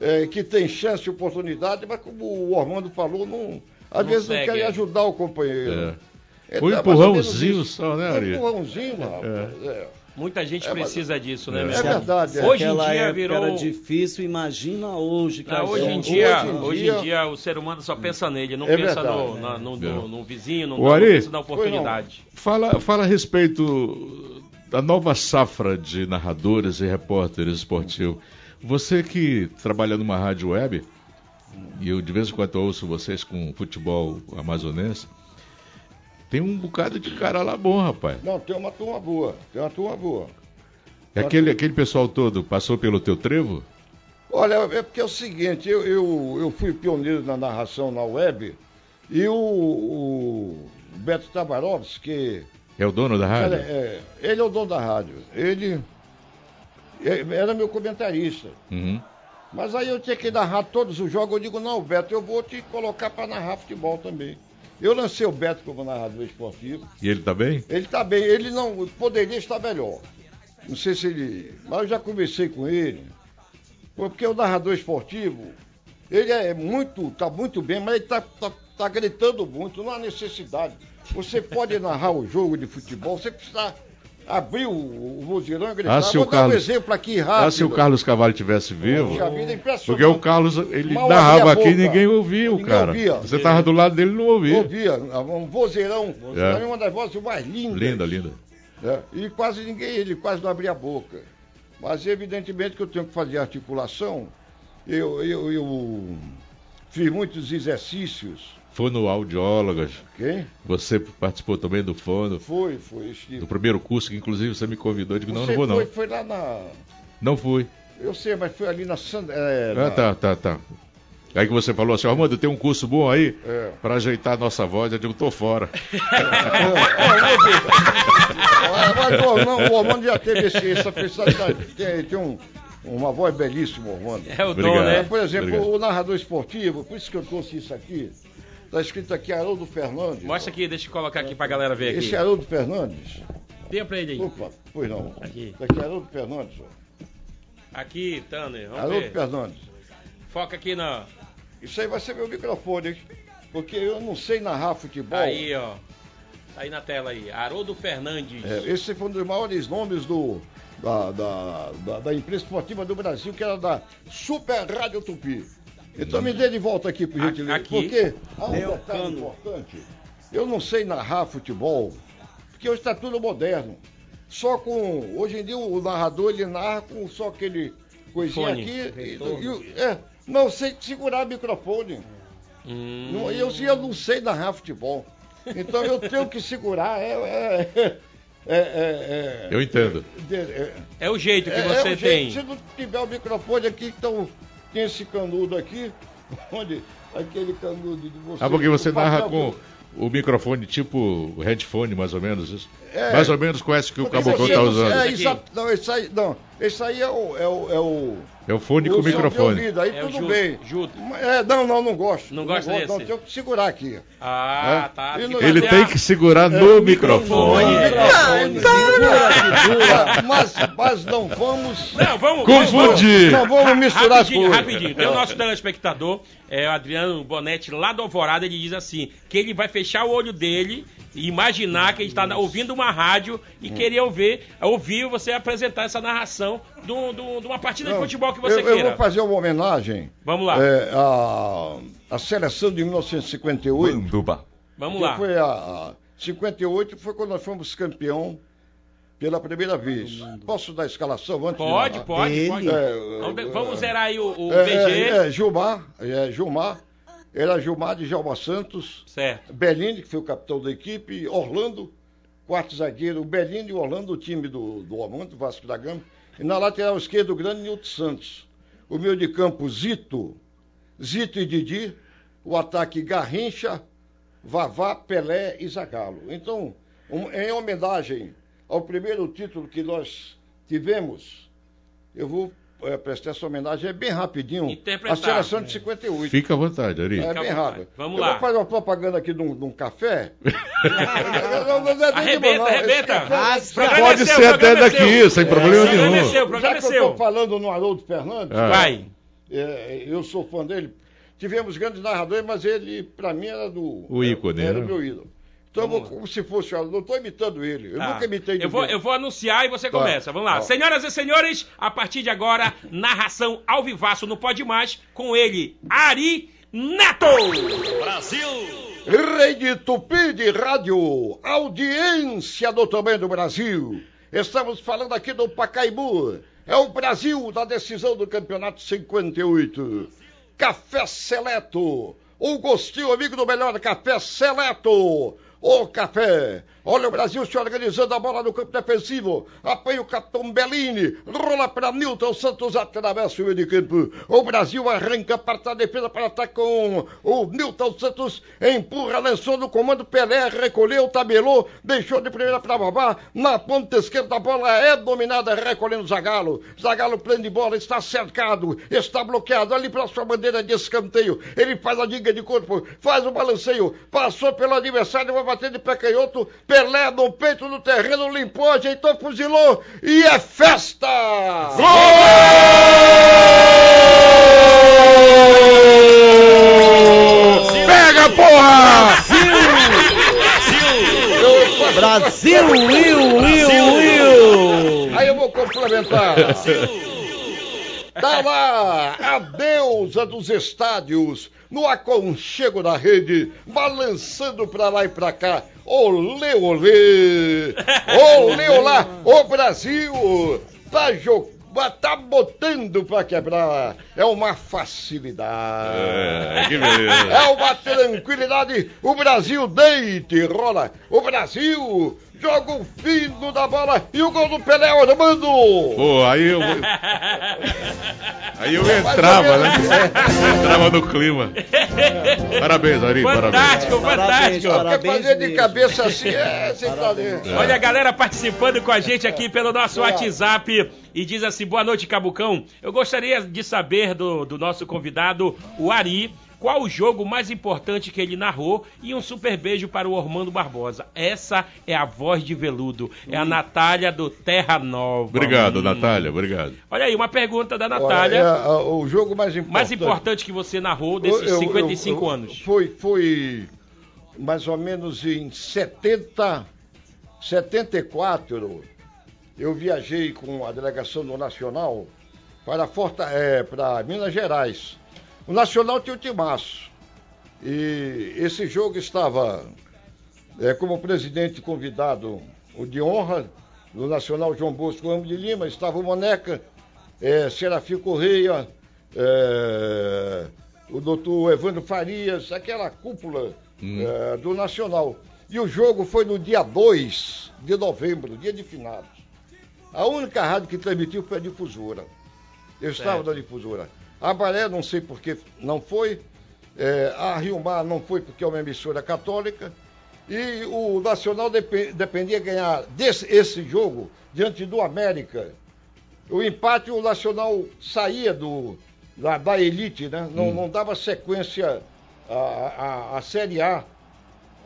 eh, que têm chance e oportunidade, mas como o Orlando falou, não, às Não vezes não segue, querem é. ajudar o companheiro. É. É ou menos empurrãozinho só, né, Um Ari? empurrãozinho, rapaz. É. Muita gente É, mas- precisa disso, né, É. É verdade. é. Hoje em dia época virou- era difícil, imagina hoje. que Ah, a hoje, em gente- dia, hoje em hoje dia- em dia o ser humano só pensa nele, não É pensa verdade, no, na- no, É. no- no vizinho, não, Ô, não Ari, pensa na oportunidade. Fala, fala a respeito da nova safra de narradores e repórteres esportivos. Você que trabalha numa rádio web, e eu de vez em quando ouço vocês com futebol amazonense, tem um bocado de cara lá bom, rapaz. Não, tem uma turma boa. Tem uma turma boa. Aquele, aquele pessoal todo passou pelo teu trevo? Olha, é porque é o seguinte, eu, eu, eu fui pioneiro na narração na web e o, o Beto Tavarovski, que É o dono da rádio? Cara, é, ele é o dono da rádio. Ele é, era meu comentarista. Uhum. Mas aí eu tinha que narrar todos os jogos. Eu digo, não, Beto, eu vou te colocar para narrar futebol também. Eu lancei o Beto como narrador esportivo. E ele tá bem? Ele está bem, ele não poderia estar melhor. Não sei se ele. Mas eu já conversei com ele. Porque o narrador esportivo, ele é muito, tá muito bem, mas ele tá, tá, tá gritando muito, não há necessidade. Você pode narrar o jogo de futebol, você precisa abrir o, o vozeirão e gritar. Ah, se Vou o dar um Carlos- exemplo aqui rápido. Ah, se o Carlos Cavalho tivesse vivo. Puxa vida, é impressionante. Porque o Carlos, ele Mal narrava aqui e ninguém ouvia o cara. ouvia. Você tava do lado dele e não ouvia. Ouvia, um vozeirão. É. É. uma das vozes mais lindas. Linda, linda. né? E quase ninguém, ele quase não abria a boca. Mas evidentemente que eu tenho que fazer articulação. Eu, eu, eu fiz muitos exercícios. Fonoaudiólogas. Quem? Você participou também do fono, Foi, foi. Estive. do primeiro curso, que inclusive você me convidou. Eu digo, não, Você não vou não. foi, foi lá na. Não fui. Eu sei, mas foi ali na. É, Ah, na- tá, tá, tá. Aí que você falou assim, Armando, tem um curso bom aí é. para ajeitar a nossa voz. Eu digo, tô fora. Mas o Armando, já teve esse, essa pessoa, tem, tem um, uma voz belíssima, Armando. É o dom, né? Por exemplo, Obrigado. o narrador esportivo, por isso que eu trouxe isso aqui. Está escrito aqui Haroldo Fernandes. Mostra aqui, deixa eu colocar aqui pra galera ver aqui. Esse Haroldo Fernandes. Dê pra ele aí. Opa, pois não. Aqui. Tá aqui Haroldo Fernandes. Ó. Aqui, Tanner. Vamos Haroldo ver. Fernandes. Foca aqui na. Isso aí vai ser meu microfone, hein? Porque eu não sei narrar futebol. Aí, ó. Tá aí na tela aí. Haroldo Fernandes. É, esse foi um dos maiores nomes do, da, da, da, da imprensa esportiva do Brasil, que era da Super Rádio Tupi. Então me dê de volta aqui, por gentileza. Aqui. Porque há um detalhe importante. Eu não sei narrar futebol, porque hoje está tudo moderno. Só com. Hoje em dia o narrador ele narra com só aquele coisinha Fone. aqui. E, e, é, não sei segurar o microfone. Hum. Não, eu, eu não sei narrar futebol. Então eu tenho que segurar. É, é, é, é, é, Eu entendo. é, É o jeito que é, você é o jeito. tem. Se não tiver o microfone aqui, então tem esse canudo aqui, onde aquele canudo de você. Ah, porque você narra com o microfone tipo headphone, mais ou menos isso. É. Mais ou menos com esse que o caboclo está usando. É, exato. Não, esse aí, não, esse aí é o. É o, é o É o fone com o microfone. ouvido, aí É tudo Judo, bem. Judo. É, não, não, não gosto. Não gosta gosto, desse? Não, tenho que segurar aqui. Ah, É. tá. E Tem não- Ele fazer tem que segurar É, no microfone. Microfone, segura, segura. Mas, mas não vamos. Não, vamos. Confundir. Não vamos misturar as rapidinho, coisas. rapidinho. Tem o nosso telespectador, é, o Adriano Bonetti, lá do Alvorada, ele diz assim: que ele vai fechar o olho dele imaginar que ele está ouvindo uma rádio e querer ouvir, ouvir você apresentar essa narração do- do- de uma partida de futebol que você eu, eu queira. vou fazer uma homenagem. Vamos lá. É, a, a seleção de 1958. Manduba. Vamos lá. Foi a, a 58 foi quando nós fomos campeão pela primeira vez. Posso dar a escalação antes? de Pode, narrar? pode, pode. É, Vamos, vamos zerar aí o, o É, VG. é, é, Gilmar, é, Gilmar, era Gilmar de Jalma Santos, Certo. Que foi o capitão da equipe, Orlando, quarto zagueiro, o Bellini e Orlando, o time do, do Orlando, Vasco da Gama, e na lateral esquerda o grande Nilton Santos. O meio de campo, Zito, Zito e Didi, o ataque Garrincha, Vavá, Pelé e Zagallo. Então, um- em homenagem ao primeiro título que nós tivemos, eu vou eh, prestar essa homenagem, é bem rapidinho, a seleção de 58. Fica à vontade, Ari. É Fica bem rápido. Vamos eu lá. vou fazer uma propaganda aqui de um, de um café. Não, não, não é Arrebenta, arrebenta. programa Pode é seu, ser até é daqui, sem problema é nenhum. Já é que eu estou falando no Haroldo Fernandes, Ah. Vai. é, eu sou fã dele. Tivemos grandes narradores, mas ele, pra mim, era do. O ícone, Era né? o meu ídolo. Então, vou, como se fosse. Eu não estou imitando ele. Eu Tá. nunca imitei eu vou, ninguém. eu vou anunciar e você Tá. começa. Vamos lá. Tá. Senhoras e senhores, a partir de agora, narração ao vivaço no Pode Mais com ele, Ari Neto. Rede Tupi de Rádio, audiência do tamanho do Brasil. Estamos falando aqui do Pacaembu. É o Brasil da decisão do Campeonato 58. Café Seleto. Um gostinho amigo do melhor café Seleto. O café. Olha o Brasil se organizando a bola no campo defensivo. Apanha o capitão Bellini. Rola para Nilton Santos. Atravessa o meio de campo. O Brasil arranca para a defesa para ataque com o Nilton Santos. Empurra, lançou no comando. Pelé recolheu, tabelou. Deixou de primeira para Babá. Na ponta esquerda a bola é dominada. Recolhendo Zagalo. Zagalo prende bola. Está cercado. Está bloqueado. Ali para sua bandeira de escanteio. Ele faz a diga de corpo. Faz o balanceio. Passou pelo adversário. Vai bater de pé canhoto. Pelé no peito do terreno. Limpou, ajeitou, fuzilou. E é festa! Pega, porra! Brasil, Will, Will, Will. Aí eu vou complementar. Tá lá a deusa dos estádios, no aconchego da rede, balançando pra lá e pra cá. Olê, olê! Olê, olá! O Brasil tá. Tá botando pra quebrar. É uma facilidade. É, que beleza. É uma tranquilidade. O Brasil deita e rola. O Brasil joga o fino da bola e o gol do Pelé Armando. Pô, aí eu. aí eu entrava, né? entrava no clima. Parabéns, Ari. Fantástico, parabéns. fantástico. Parabéns, fazer de cabeça assim é sem é. Olha a galera participando com a gente aqui pelo nosso WhatsApp e diz assim: boa noite, Cabucão. Eu gostaria de saber do, do nosso convidado, o Ari qual o jogo mais importante que ele narrou e um super beijo para o Ormando Barbosa. Essa é a voz de veludo, é a Natália do Terra Nova. Obrigado, hum. Natália, obrigado. Olha aí, uma pergunta da Natália. Olha, é, o jogo mais importante. Mais importante que você narrou desses eu, eu, 55 eu, anos. Foi, foi mais ou menos em 70, 74. Eu viajei com a delegação do Nacional para, Forta, é, para Minas Gerais. O Nacional tinha o timaço. E esse jogo estava é, como presidente convidado o de honra do Nacional João Bosco Ramos de Lima, estava o Moneca, é, Serafim Correia, é, o doutor Evandro Farias, aquela cúpula hum. é, do Nacional. E o jogo foi no dia 2 de novembro, dia de finados. A única rádio que transmitiu foi a difusora. Eu estava certo. na difusora. A Baré, não sei porque não foi. É, a Rio Mar não foi porque é uma emissora católica. E o Nacional dep dependia ganhar desse, esse jogo diante do América. O empate, o Nacional saía do, da, da elite, né? Não, hum. não dava sequência à, à, à Série A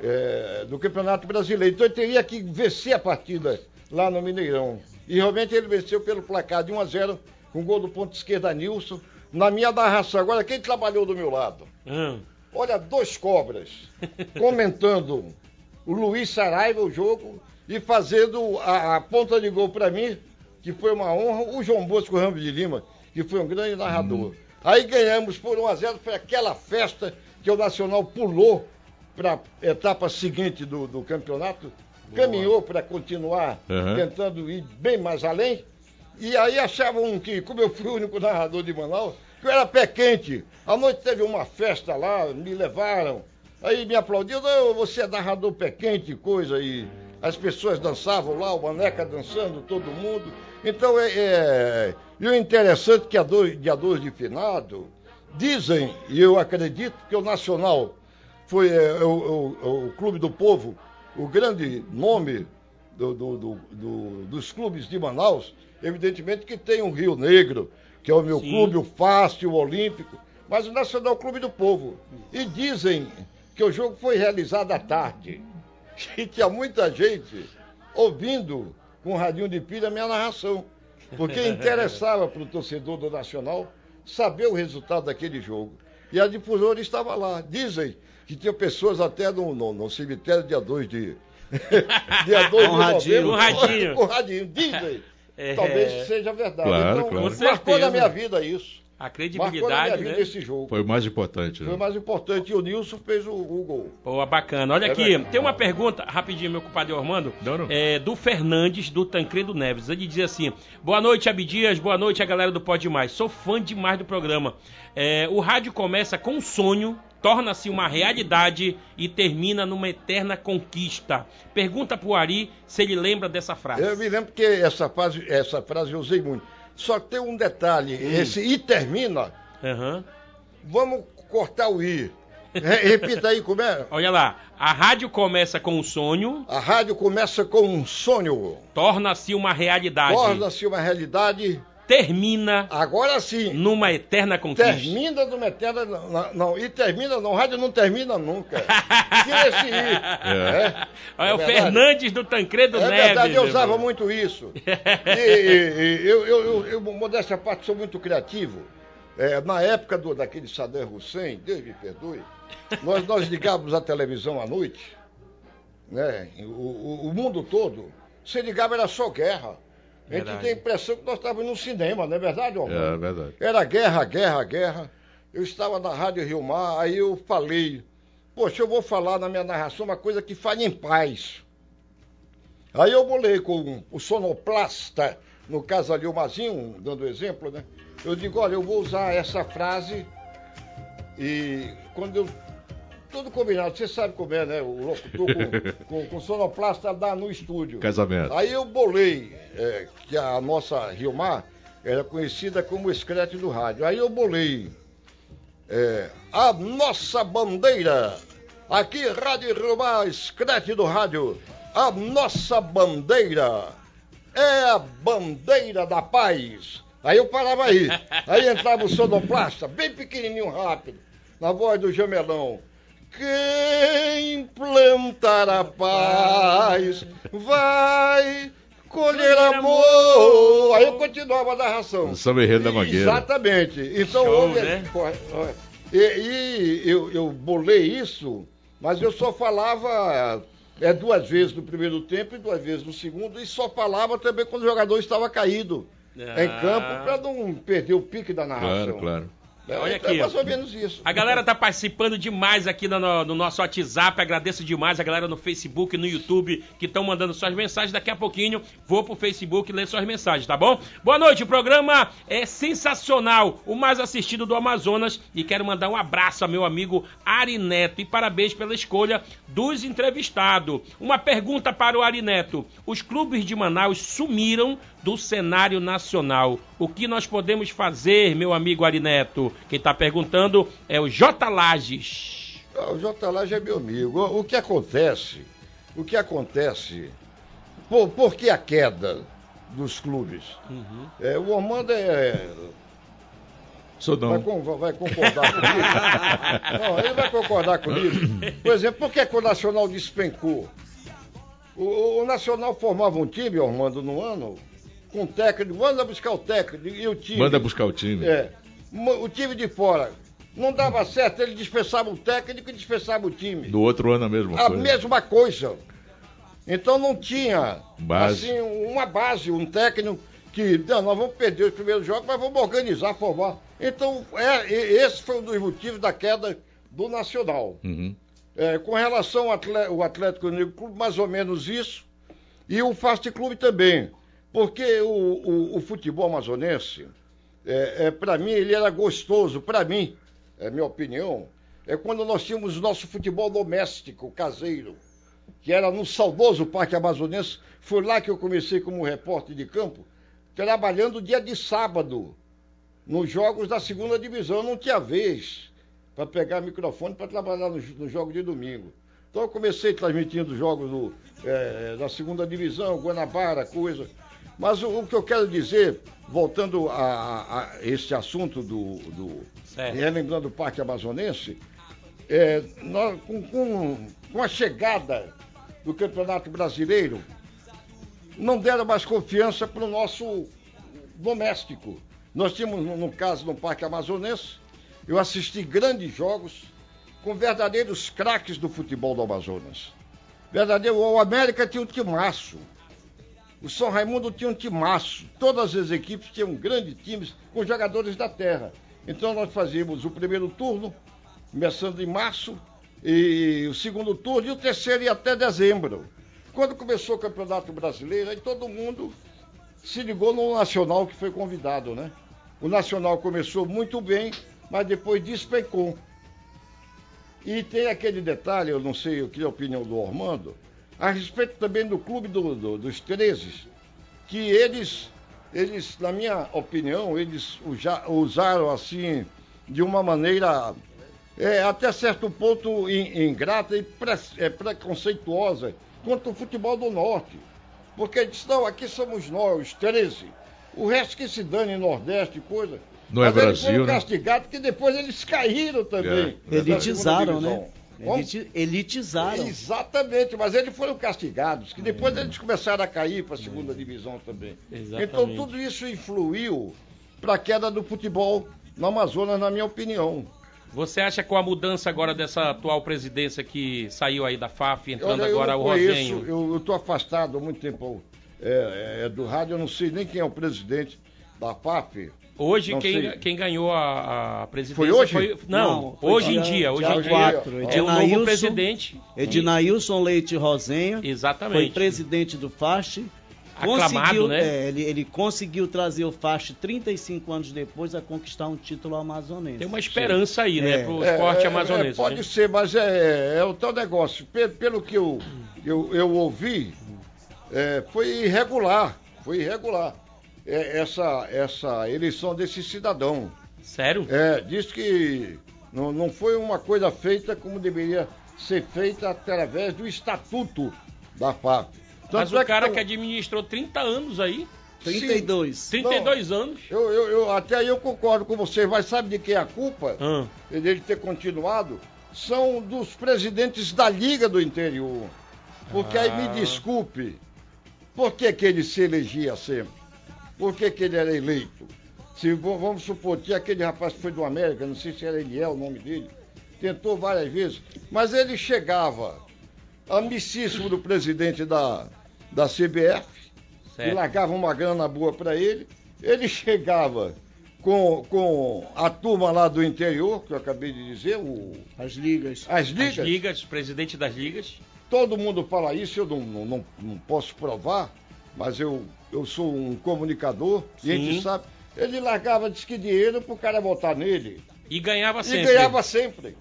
é, do Campeonato Brasileiro. Então ele teria que vencer a partida lá no Mineirão. E realmente ele venceu pelo placar de 1 a 0 com gol do ponto esquerda Nilson na minha narração. Agora, quem trabalhou do meu lado? Hum. Olha, dois cobras comentando o Luiz Saraiva, o jogo, e fazendo a, a ponta de gol para mim, que foi uma honra, o João Bosco Ramos de Lima, que foi um grande narrador. Hum. Aí ganhamos por 1 a 0 foi aquela festa que o Nacional pulou para a etapa seguinte do, do campeonato, Boa. caminhou para continuar uhum. tentando ir bem mais além. E aí achavam que, como eu fui o único narrador de Manaus, que eu era pé quente. À noite teve uma festa lá, me levaram. Aí me aplaudiu, não, você é narrador pé quente, coisa, e as pessoas dançavam lá, o Maneca dançando, todo mundo. Então é. é... E o interessante é que a dois, dia 2 de finado, dizem, e eu acredito, que o Nacional foi é, o, o, o Clube do Povo, o grande nome do, do, do, dos clubes de Manaus, Evidentemente que tem o Rio Negro, que é o meu Sim. clube, o Fácil, o Olímpico, mas o Nacional Clube do Povo. E dizem que o jogo foi realizado à tarde. E tinha muita gente ouvindo com o radinho de pilha a minha narração. Porque interessava para o torcedor do Nacional saber o resultado daquele jogo. E a difusora estava lá. Dizem que tinha pessoas até no, no, no cemitério dia 2 de. dia 2 de radinho. Com radinho. Com radinho. Dizem. É... Talvez seja verdade. Claro, então, claro. marcou na minha vida isso. A credibilidade, marcou na minha vida né? esse jogo. Foi o mais importante. Né? Foi o mais importante. E o Nilson fez o, o gol. Boa, bacana. Olha é aqui, verdade. tem uma pergunta, rapidinho, meu compadre Ormando, não, não. É, do Fernandes, do Tancredo Neves. Ele diz assim, boa noite, Abdias, boa noite a galera do Pode Mais. Sou fã demais do programa. É, o rádio começa com um sonho torna-se uma realidade e termina numa eterna conquista. Pergunta pro Ari se ele lembra dessa frase. Eu me lembro que essa frase, essa frase eu usei muito. Só tem um detalhe, hum. esse e termina. Uhum. Vamos cortar o i. Repita aí como é. Olha lá, a rádio começa com um sonho. A rádio começa com um sonho. Torna-se uma realidade. Torna-se uma realidade termina. Agora sim. Numa eterna conquista. Termina numa eterna. Não, não, e termina, não, rádio não termina nunca. Tira esse I. É, é, é o Fernandes do Tancredo é Neves. É verdade, eu usava muito isso. E, e, e eu, eu, eu, eu, modéstia parte, sou muito criativo. É, na época do, daquele Saddam Hussein, Deus me perdoe, nós, nós ligávamos a televisão à noite, né? O, o, o mundo todo, você ligava era só guerra. A gente tem a impressão que nós estávamos no cinema, não é verdade, Omar? É, é verdade. Era guerra, guerra, guerra. Eu estava na Rádio Rio Mar, aí eu falei, poxa, eu vou falar na minha narração uma coisa que fale em paz. Aí eu bolei com o sonoplasta no caso ali o Mazinho, dando exemplo, né? Eu digo, olha, eu vou usar essa frase e quando eu. Tudo combinado, você sabe como é, né? O locutor com, com, com sonoplasta dá no estúdio. Casamento. Aí eu bolei é, que a nossa Rio Mar era conhecida como escrete do rádio. Aí eu bolei é, a nossa bandeira. Aqui, Rádio Rio Mar, escrete do rádio. A nossa bandeira é a bandeira da paz. Aí eu parava aí. Aí entrava o sonoplasta, bem pequenininho, rápido, na voz do Jamelão. Quem plantar a paz vai colher amor. Aí eu continuava a narração. O samba da Mangueira. Exatamente. Então, Show, houve- né? e, e eu, eu bolei isso, mas eu só falava é, duas vezes no primeiro tempo e duas vezes no segundo, e só falava também quando o jogador estava caído Ah. em campo, para não perder o pique da narração. Claro, claro. É, Olha então aqui, É mais ou menos isso. A galera tá participando demais aqui no, no nosso WhatsApp. Agradeço demais a galera no Facebook, no YouTube, que estão mandando suas mensagens. Daqui a pouquinho vou pro Facebook ler suas mensagens, tá bom? Boa noite, o programa é sensacional, o mais assistido do Amazonas. E quero mandar um abraço ao meu amigo Ari Neto e parabéns pela escolha dos entrevistados. Uma pergunta para o Ari Neto: os clubes de Manaus sumiram do cenário nacional. O que nós podemos fazer, meu amigo Ari Neto? Quem está perguntando é o J. Lages. Ah, O J. Laje é meu amigo. O que acontece? O que acontece? Por, por que a queda dos clubes? É, o Ormando é. Sou Vai, vai concordar comigo? Não, ele vai concordar comigo. Por exemplo, por que, que o Nacional despencou? O, o Nacional formava um time, Ormando, no ano, com técnico, manda buscar o técnico e o time. Manda buscar o time. É. O time de fora não dava certo, ele dispensava o técnico e dispensava o time. Do outro ano a mesma A coisa. mesma coisa. Então não tinha Base. assim uma base, um técnico que não, nós vamos perder os primeiros jogos, mas vamos organizar, formar. Então é, esse foi um dos motivos da queda do Nacional. Uhum. É, com relação ao o Atlético Negro Clube, mais ou menos isso. E o Fast Clube também. Porque o, o- o futebol amazonense, é, para mim, ele era gostoso. Para mim, é minha opinião, é quando nós tínhamos o nosso futebol doméstico, caseiro, que era no saudoso Parque Amazonense. Foi lá que eu comecei como repórter de campo, trabalhando dia de sábado, nos jogos da segunda divisão. Eu não tinha vez para pegar microfone para trabalhar nos no jogos de domingo. Então eu comecei transmitindo jogos do, eh, da segunda divisão, Guanabara, coisa. Mas o, o que eu quero dizer, voltando a, a- a esse assunto do, do relembrando o Parque Amazonense, é, nós, com, com- com a chegada do Campeonato Brasileiro, não deram mais confiança para o nosso doméstico. Nós tínhamos, no, no caso, no Parque Amazonense, eu assisti grandes jogos com verdadeiros craques do futebol do Amazonas. Verdadeiro, o América tinha um timaço. O São Raimundo tinha um timaço. Todas as equipes tinham grandes times com jogadores da terra. Então nós fazíamos o primeiro turno, começando em março, e o segundo turno, e o terceiro ia até dezembro. Quando começou o Campeonato Brasileiro, aí todo mundo se ligou no Nacional que foi convidado, né? O Nacional começou muito bem, mas depois despencou. E tem aquele detalhe, eu não sei o que é a opinião do Ormando, a respeito também do clube do- do- dos 13, que eles, eles, na minha opinião, eles usaram assim de uma maneira é, até certo ponto in- ingrata e pre- é, preconceituosa contra o futebol do norte. Porque eles disse, não, aqui somos nós, os 13. O resto que se dane Nordeste e coisa. Não é Mas eles Brasil, foram né? castigados porque depois eles caíram também. É. Elitizaram, né? Eliti- elitizaram. Exatamente, mas eles foram castigados, que depois eles começaram a cair para a segunda divisão também. Exatamente. Então tudo isso influiu para a queda do futebol no Amazonas, na minha opinião. Você acha que com a mudança agora dessa atual presidência que saiu aí da FAF, entrando Olha, agora o Rosenho? eu estou afastado há muito tempo é, é, do rádio, eu não sei nem quem é o presidente da FAP. Hoje Não quem, sei. quem ganhou a, a presidência Foi hoje? não, Não, foi hoje em dia- hoje em dia quatro, é o novo presidente. Ednailson Leite Rosenha foi Exatamente. presidente do FAST conseguiu, né? É, ele, ele, conseguiu trazer o Facho 35 anos depois a conquistar um título amazonense. Tem uma esperança aí, né, é. pro esporte é, é amazonense. pode né? ser, mas é, é o tal negócio. Pelo, pelo que eu, eu, eu ouvi, foi irregular. Foi irregular. Essa, essa eleição desse cidadão. Sério? É, diz que não, não foi uma coisa feita como deveria ser feita através do estatuto da FAP. Tanto Mas o é cara que, que administrou 30 anos aí. 32. Sim. 32 não, anos. Eu, eu, eu, até aí eu concordo com você, mas sabe de quem é a culpa ah. dele ter continuado? São dos presidentes da Liga do Interior. Porque ah. aí me ah. desculpe, por que, que ele se elegia sempre? Por que, que ele era eleito? Se vamos supor, tinha aquele rapaz que foi do América, não sei se era Eliel o nome dele, tentou várias vezes, mas ele chegava amicíssimo do presidente da, da CBF, certo. e largava uma grana boa para ele. Ele chegava com, com a turma lá do interior, que eu acabei de dizer, o... as ligas. As ligas. As ligas, presidente das ligas. Todo mundo fala isso, eu não, não, não, não posso provar, mas eu, eu sou um comunicador Sim. e a gente sabe. Ele largava diz que dinheiro pro cara votar nele. E ganhava sempre. E ganhava sempre.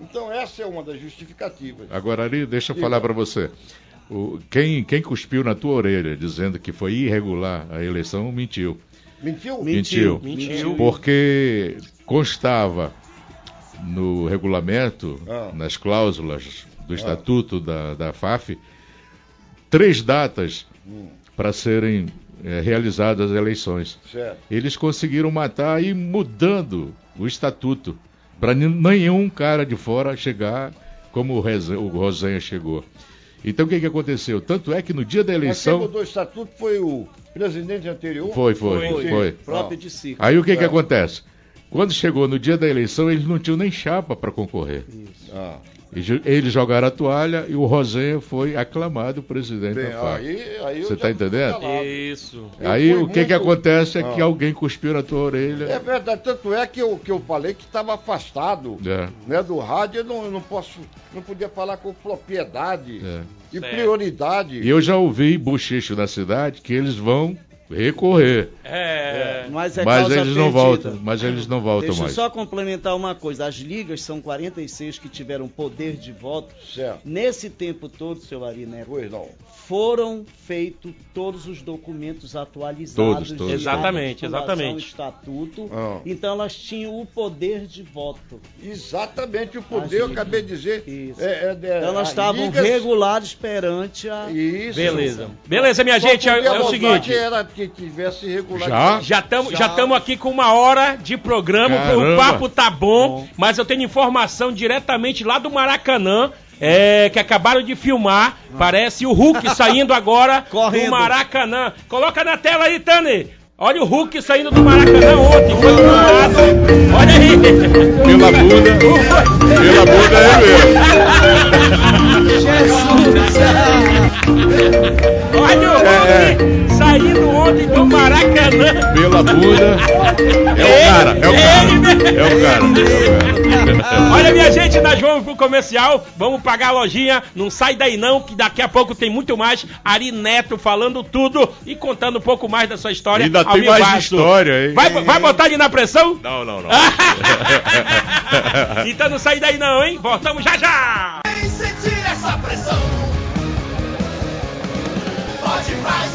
Então essa é uma das justificativas. Agora, Ari, deixa eu falar para você. O, quem, quem cuspiu na tua orelha dizendo que foi irregular a eleição mentiu. Mentiu? Mentiu. Mentiu. Porque constava no regulamento, ah. nas cláusulas do ah. estatuto da, da FAF, três datas hum. Para serem é, realizadas as eleições. Certo. Eles conseguiram matar e mudando o estatuto para nenhum cara de fora chegar como o Rosenha chegou. Então o que, que aconteceu? Tanto é que no dia da eleição. quem mudou o estatuto foi o presidente anterior? Foi, foi, foi. foi. Próprio de si. Aí o que, é. que acontece? Quando chegou no dia da eleição, eles não tinham nem chapa para concorrer. Isso. Ah. Eles jogaram a toalha e o Rosenha foi aclamado presidente Bem, da FAC. Você está entendendo? Isso. Aí o que, muito... que acontece é ah. que alguém cuspiu na tua orelha. É verdade, tanto é que eu, que eu falei que estava afastado é. né, do rádio, eu não, não posso, não podia falar com propriedade é. e certo. prioridade. E eu já ouvi bochicho na cidade que eles vão recorrer. É. é. Mas, é mas eles perdida. não voltam, mas eles não voltam Deixa mais. Deixa eu só complementar uma coisa. As ligas são 46 que tiveram poder de voto. Certo. Nesse tempo todo, seu Ari Neto, pois não. foram feitos todos os documentos atualizados. Todos, todos. Exatamente, exatamente. Estatuto. Ah. Então elas tinham o poder de voto. Exatamente o poder, eu acabei de dizer. Isso. É, é, então elas estavam ligas... regulares perante a. Isso. Beleza. Beleza, minha gente, é, é o seguinte. Era que tivesse regular. Já? Já estamos já já aqui com uma hora de programa, Caramba. o papo tá bom, bom, mas eu tenho informação diretamente lá do Maracanã. É, que acabaram de filmar, ah. parece o Hulk saindo agora Correndo. do Maracanã. Coloca na tela aí, Tani. Olha o Hulk saindo do Maracanã ontem, foi filmado. Olha aí. Pela bunda. Pela bunda é mesmo. Jesus. Olha o Hulk. É. é saindo ontem do Maracanã. Pela bunda. É o cara, é o cara. É o cara. É o cara. Olha, minha gente, nós vamos pro comercial. Vamos pagar a lojinha. Não sai daí não, que daqui a pouco tem muito mais. Ari Neto falando tudo e contando um pouco mais da sua história. Ainda tem mais história, hein? Vai, vai botar ali na pressão? Não, não, não. então não sai daí não, hein? Voltamos já já. sentir essa pressão. Pode mais.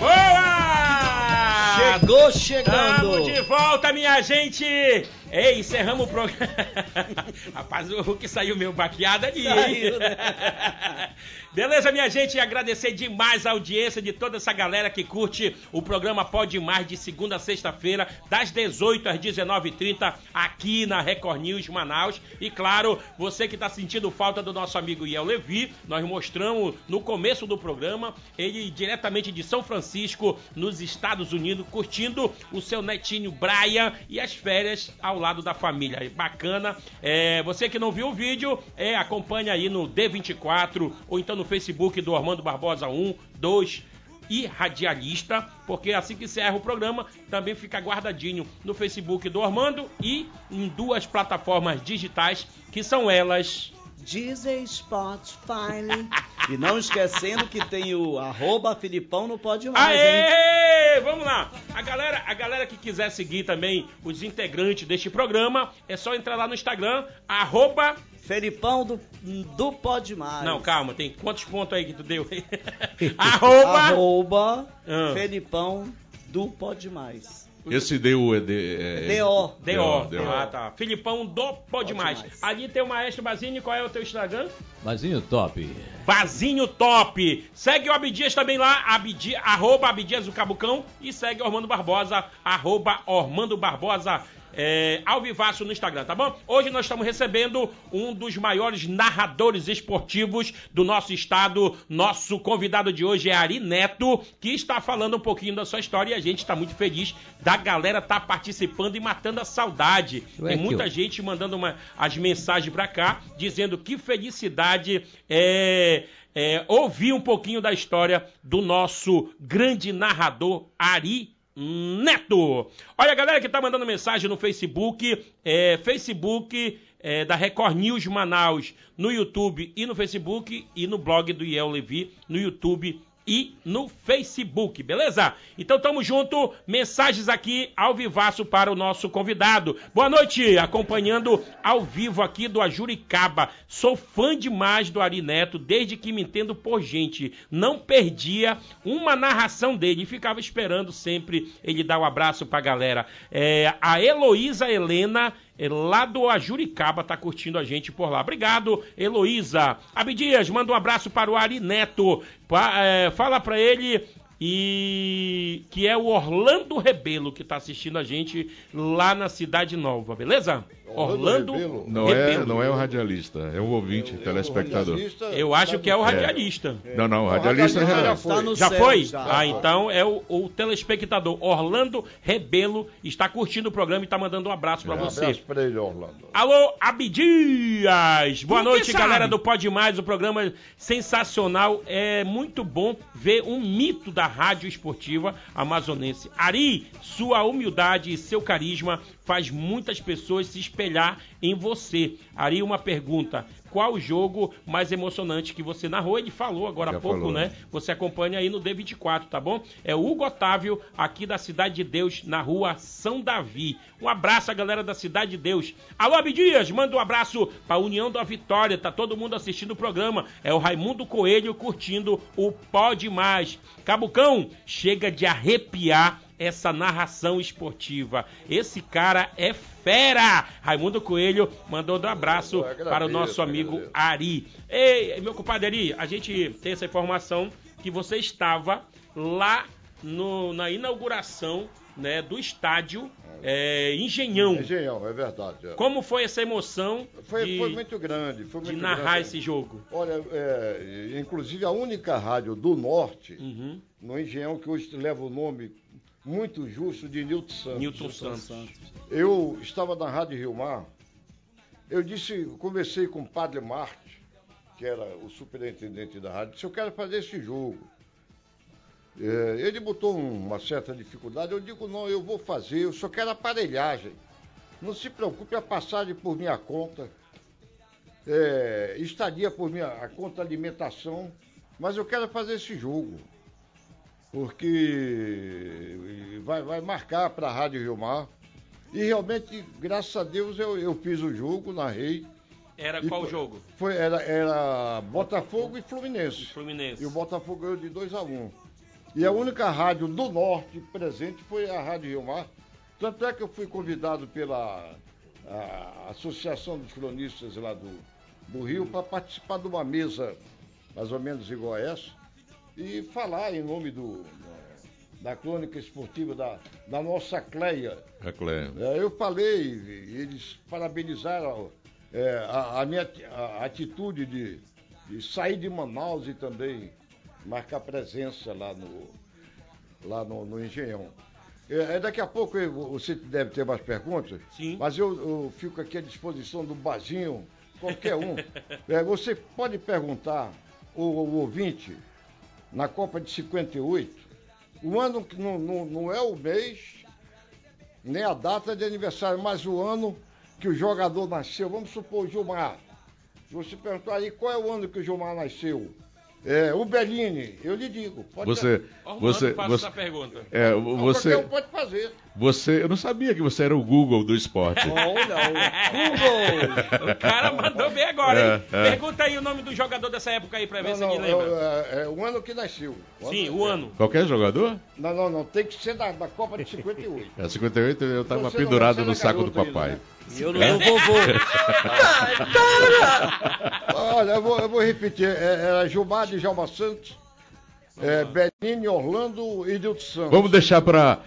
Boa! Chegou chegando! Estamos de volta, minha gente! Ei, encerramos o programa. Rapaz, o Hulk saiu meio baqueado ali. Saiu, né? Beleza, minha gente? Agradecer demais a audiência de toda essa galera que curte o programa Pode Mais de segunda a sexta-feira, das 18 às 19h30, aqui na Record News Manaus. E claro, você que está sentindo falta do nosso amigo Iel Levi, nós mostramos no começo do programa, ele diretamente de São Francisco, nos Estados Unidos, curtindo o seu netinho Brian e as férias ao lado da família. Bacana. É, você que não viu o vídeo, é, acompanha aí no D24 ou então no Facebook do Armando Barbosa 1, 2 e Radialista, porque assim que encerra o programa, também fica guardadinho no Facebook do Armando e em duas plataformas digitais, que são elas Deezer, Spotify. e não esquecendo que tem o arroba Filipão no Pode Mais, Aê! Hein? Vamos lá. A galera, a galera que quiser seguir também os integrantes deste programa, é só entrar lá no Instagram, arroba Felipão do, do Pode Mais. Não, calma, tem quantos pontos aí que tu deu? arroba, arroba ah. Felipão do Pode Mais. Esse DU é, de, é, é DO. DO. DO. Ah, tá. Filipão do Pode Mais. Ali tem o Maestro Bazinho. Qual é o teu Instagram? Bazinho Top. Bazinho Top. Segue o Abdias também lá, Abdi, arroba Abdias do Cabucão. E segue o Ormando Barbosa, arroba Ormando Barbosa é, ao vivaço no Instagram, tá bom? Hoje nós estamos recebendo um dos maiores narradores esportivos do nosso estado. Nosso convidado de hoje é Ari Neto, que está falando um pouquinho da sua história e a gente está muito feliz da galera estar tá participando e matando a saudade. Tem muita gente mandando uma, as mensagens para cá, dizendo que felicidade é, é ouvir um pouquinho da história do nosso grande narrador Ari Neto. Olha, a galera que tá mandando mensagem no Facebook, é, Facebook é, da Record News Manaus, no YouTube e no Facebook, e no blog do Iel Levi, no YouTube e no Facebook, beleza? Então tamo junto, mensagens aqui ao vivaço para o nosso convidado. Boa noite, acompanhando ao vivo aqui do Ajuricaba. Sou fã demais do Ari Neto, desde que me entendo por gente. Não perdia uma narração dele ficava esperando sempre ele dar o um abraço pra galera. É, a Heloísa Helena lá do Ajuricaba, tá curtindo a gente por lá. Obrigado, Heloísa. Abdias, manda um abraço para o Ari Neto. Pa, é, fala para ele e que é o Orlando Rebelo que está assistindo a gente lá na Cidade Nova, beleza? Orlando, Rebelo. Não é, não é o radialista, é o ouvinte, é, telespectador. É Eu acho que é o radialista. É. Não, não, o radialista já, já foi. Já foi? Já. Ah, então é o, o, telespectador Orlando Rebelo está curtindo o programa e está mandando um abraço para é, você. Um abraço para ele, Orlando. Alô, Abdias! Boa noite, galera do Pode Mais, o programa sensacional. É muito bom ver um mito da rádio esportiva amazonense. Ari, sua humildade e seu carisma faz muitas pessoas se espelhar em você. Ari, uma pergunta: qual jogo mais emocionante que você narrou? Ele falou agora há pouco, falou. né? Você acompanha aí no D24, tá bom? É o Hugo Otávio, aqui da Cidade de Deus, na rua São Davi. Um abraço à galera da Cidade de Deus. Alô, Abdias, manda um abraço pra União da Vitória, tá todo mundo assistindo o programa. É o Raimundo Coelho curtindo o Pode Mais. Cabucão, chega de arrepiar essa narração esportiva. Esse cara é fera! Raimundo Coelho mandou um abraço agradeço, para o nosso amigo agradeço. Ari. Ei, meu compadre Ari, a gente tem essa informação que você estava lá no, na inauguração né, do estádio é, Engenhão. Engenhão, é verdade. É. Como foi essa emoção foi, de, foi muito grande, foi muito de narrar grande. esse jogo? Olha, é, inclusive a única rádio do Norte, uhum. no Engenhão, que hoje leva o nome muito justo de Nilton Santos. Nilton Santos. Eu estava na Rádio Rio Mar, eu disse, conversei com o Padre Marte, que era o superintendente da rádio, disse, eu quero fazer esse jogo. É, ele botou uma certa dificuldade, eu digo, não, eu vou fazer, eu só quero aparelhagem. Não se preocupe, a passagem por minha conta, é, estadia por minha a conta alimentação, mas eu quero fazer esse jogo porque vai, vai marcar para a Rádio Rio Mar. E realmente, graças a Deus, eu, eu fiz o jogo, narrei. Era qual foi, jogo? Foi, era, era Botafogo e Fluminense. Fruminense. E o Botafogo ganhou de 2 a 1 um. E a única rádio do norte presente foi a Rádio Rio Mar. Tanto é que eu fui convidado pela Associação dos Cronistas lá do, do Rio para participar de uma mesa mais ou menos igual a essa e falar em nome do, da crônica esportiva da, da nossa Cleia. A Cleia. É, eu falei, eles parabenizaram é, a, a, minha a atitude de, de sair de Manaus e também marcar presença lá no, lá no, no Engenhão. É, é daqui a pouco eu, você deve ter mais perguntas, Sim. mas eu, eu fico aqui à disposição do Bazinho, qualquer um. é, você pode perguntar, o, o ouvinte, na Copa de 58, o ano que não, não, não é o mês, nem a data de aniversário, mas o ano que o jogador nasceu. Vamos supor o Gilmar. Você perguntar aí qual é o ano que o Gilmar nasceu, é, o Bellini, eu lhe digo. Pode você, você, faça você, essa pergunta. É, você, não, pode fazer. Você, eu não sabia que você era o Google do esporte. Olha, o Google. O cara mandou bem agora, é, hein? É. Pergunta aí o nome do jogador dessa época aí pra ver não, se ele lembra. É, é, o ano que nasceu. O Sim, o ano. Qualquer jogador? Não, não, não. Tem que ser da, da Copa de 58. É, 58 eu tava pendurado no saco do papai. Né? Eu não sou vovô. Olha, eu vou, eu vou repetir. É, era Gilmar de Jalma Santos, é, Benini, Orlando e Dilton Santos. Vamos deixar para.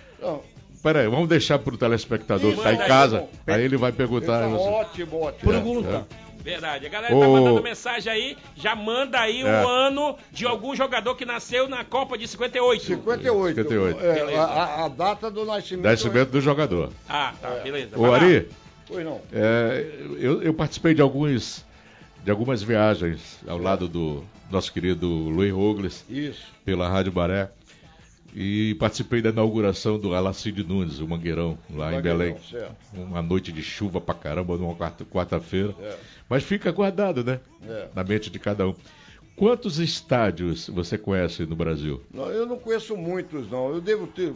Pera aí, vamos deixar para o telespectador que está em casa. Aí ele vai perguntar. Tá ótimo, ótimo. Pergunta. É. Verdade. A galera tá mandando mensagem aí, já manda aí é. o ano de algum jogador que nasceu na Copa de 58. 58. 58. É, a, a, data do nascimento. Nascimento do jogador. Ah, tá, beleza. O Ari, Pois não. É, eu, eu, participei de alguns de algumas viagens ao é. lado do nosso querido Luiz Rogles. Isso. Pela Rádio Baré. E participei da inauguração do Alacide Nunes, o Mangueirão, lá Mangueirão, em Belém. Certo. Uma noite de chuva pra caramba, numa quarta-feira. Quarta Mas fica guardado, né? É. Na mente de cada um. Quantos estádios você conhece no Brasil? Não, eu não conheço muitos, não. Eu devo ter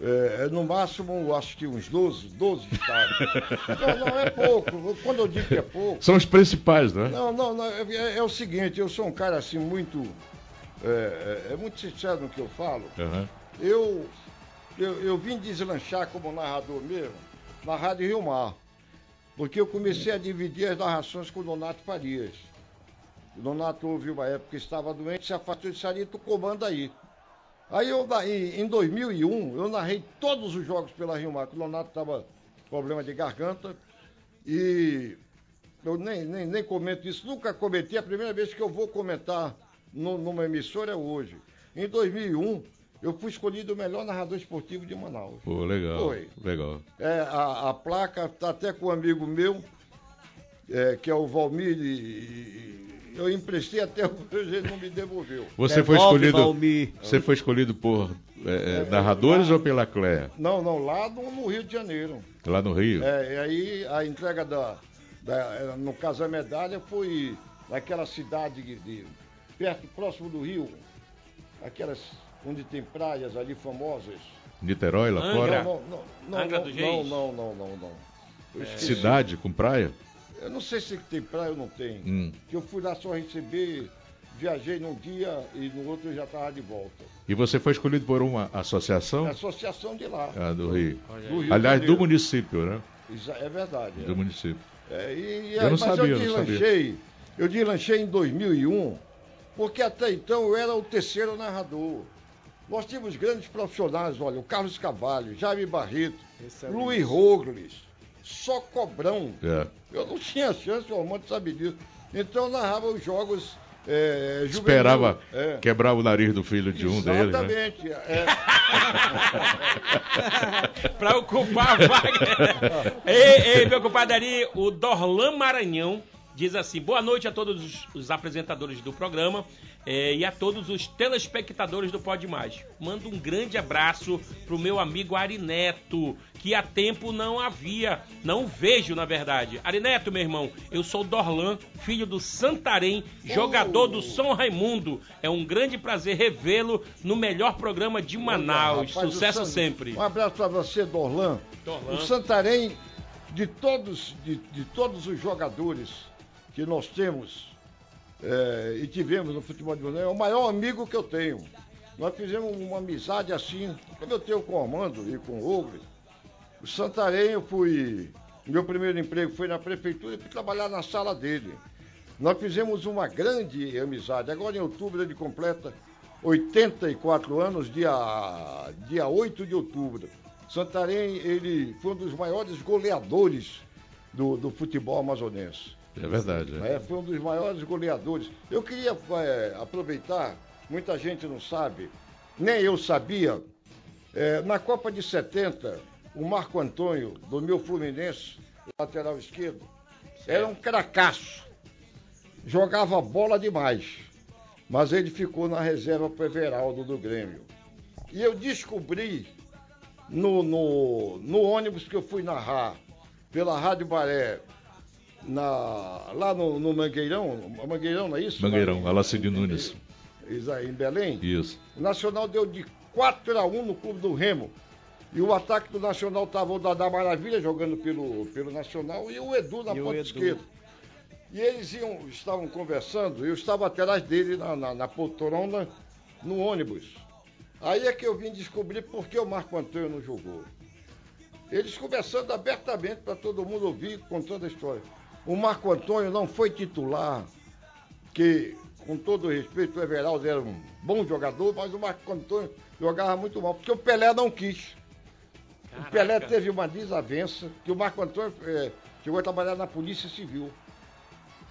é, é, no máximo, acho que uns 12, 12 estados. não, não é pouco. Quando eu digo que é pouco. São os principais, né? Não, não, não é, é, é o seguinte, eu sou um cara assim muito. É, é, é muito sincero no que eu falo. Uhum. Eu, eu, eu vim deslanchar como narrador mesmo na Rádio Rio Mar. Porque eu comecei a dividir as narrações com o Donato Farias. O Donato ouviu uma época que estava doente, se afastou de Sarito, comanda aí. Aí eu, em 2001, eu narrei todos os jogos pela Rio Mar, o Leonardo estava com problema de garganta e eu nem, nem, nem comento isso, nunca comentei, a primeira vez que eu vou comentar no, numa emissora é hoje. Em 2001, eu fui escolhido o melhor narrador esportivo de Manaus. Pô, legal. Foi. Legal. É, a, a placa está até com um amigo meu, é, que é o Valmir eu emprestei até hoje ele não me devolveu. Você Devolve, foi escolhido. Valmir. Você foi escolhido por é, é, é narradores lá, ou pela Cléa? Não, não, lá no, no, Rio de Janeiro. Lá no Rio? É, e aí a entrega da, da. no caso a medalha foi naquela cidade de, de, perto, próximo do Rio. Aquelas onde tem praias ali famosas. Niterói lá Angra. fora? Não, não, não, Angra não, não, não, não, não, não. É. Cidade com praia? Eu não sei se tem praia ou não tem. Hum. Que eu fui lá só receber, viajei num dia e no outro eu já estava de volta. E você foi escolhido por uma associação? É associação de lá. Ah, do Rio. Do Rio Aliás, do município, né? É verdade. Do é. município. É, e, eu não mas sabia, eu deslanchei, eu deslanchei em 2001, porque até então eu era o terceiro narrador. Nós tínhamos grandes profissionais, olha, o Carlos Cavalho, Jaime Barreto, Excelente. Luiz Rogles, só cobrão. É. Eu não tinha chance, o Armando sabe disso. Então eu narrava os jogos. É, juvenil, Esperava é. quebrar o nariz do filho de um deles. Né? Exatamente. Né? É. pra ocupar a vaga. ei, ei, meu compadre o Dorlan Maranhão diz assim: boa noite a todos os, apresentadores do programa é, e a todos os telespectadores do Pode Mais. Mando um grande abraço pro meu amigo Arineto, que há tempo não havia, não vejo na verdade. Arineto, meu irmão, eu sou Dorlan, filho do Santarém, jogador do São Raimundo. É um grande prazer revê-lo no melhor programa de Manaus. Rapaz, Sucesso sempre. Um abraço para você, Dorlan. Dorlan. O Santarém, de todos, de, de todos os jogadores que nós temos é, e tivemos no futebol de Brunei, é o maior amigo que eu tenho. Nós fizemos uma amizade assim, como eu tenho com o Armando e com o Ogre. O Santarém, eu fui. Meu primeiro emprego foi na prefeitura e fui trabalhar na sala dele. Nós fizemos uma grande amizade. Agora em outubro ele completa 84 anos, dia, dia 8 de outubro. Santarém, ele foi um dos maiores goleadores do, do futebol amazonense. É verdade. É. É, foi um dos maiores goleadores. Eu queria é, aproveitar, muita gente não sabe, nem eu sabia. É, na Copa de 70, o Marco Antônio, do meu Fluminense, lateral esquerdo, certo. era um cracaço. Jogava bola demais. Mas ele ficou na reserva para Everaldo do Grêmio. E eu descobri no, no, no ônibus que eu fui narrar pela Rádio Baré na, lá no, no Mangueirão, Mangueirão, não é isso? Mangueirão, Alacide Nunes. Em Belém? Isso. O Nacional deu de 4 a 1 no clube do Remo. E o ataque do Nacional estava o Dadá Maravilha jogando pelo, pelo Nacional e o Edu na e ponta esquerda. E eles iam, estavam conversando, eu estava atrás dele na, na, na poltrona, no ônibus. Aí é que eu vim descobrir por que o Marco Antônio não jogou. Eles conversando abertamente para todo mundo ouvir, contando a história. O Marco Antônio não foi titular, que, com todo respeito, o Everaldo era um bom jogador, mas o Marco Antônio jogava muito mal, porque o Pelé não quis. Caraca. O Pelé teve uma desavença, que o Marco Antônio é, chegou a trabalhar na Polícia Civil.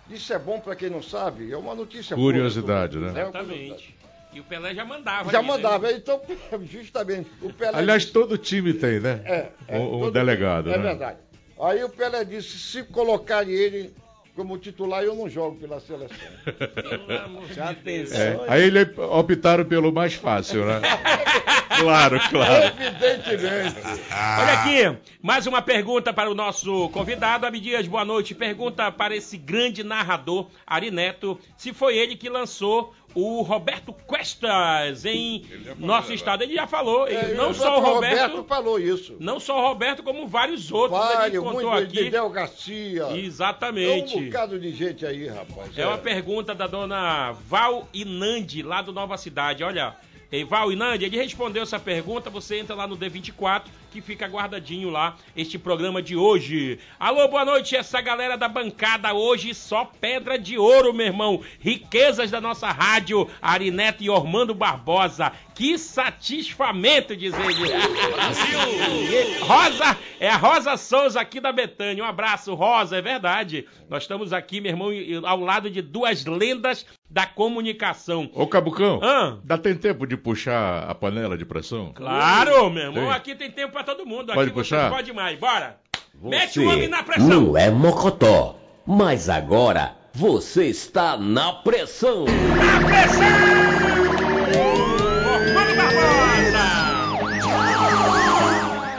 Isso é bom para quem não sabe, é uma notícia Curiosidade, boa, né? Exatamente. E o Pelé já mandava. Já ali, né? mandava, né? então, justamente. O Pelé Aliás, disse... todo time tem, né? É. é um, delegado. É né? verdade. Aí o Pelé disse: se colocarem ele como titular, eu não jogo pela seleção. Já pensou? É. Aí ele optaram pelo mais fácil, né? claro, claro. Evidentemente. Olha aqui, mais uma pergunta para o nosso convidado. Abdias, boa noite. Pergunta para esse grande narrador, Ari Neto, se foi ele que lançou o Roberto Questas em nosso estado. Ele já falou, é, não só o Roberto, Roberto, falou isso. Não só o Roberto, como vários outros. Vários, ele contou muito, aqui. Del Garcia. Exatamente. É um bocado de gente aí, rapaz. É, é uma pergunta da dona Val Inandi, lá do Nova Cidade. Olha, Val Inandi, ele respondeu essa pergunta. Você entra lá no D24 que fica guardadinho lá este programa de hoje. Alô, boa noite, essa galera da bancada hoje só pedra de ouro, meu irmão. Riquezas da nossa rádio, Arineta e Ormando Barbosa. Que satisfamento, diz ele. Brasil! Rosa, é a Rosa Souza aqui da Betânia. Um abraço, Rosa, é verdade. Nós estamos aqui, meu irmão, ao lado de duas lendas da comunicação. Ô, Cabucão, ah. dá tem tempo de puxar a panela de pressão? Claro, meu irmão, tem. aqui tem tempo pra todo mundo. Pode aqui puxar? pode mais, bora. Você Mete o homem na pressão. Não é mocotó, mas agora você está na pressão. Na pressão!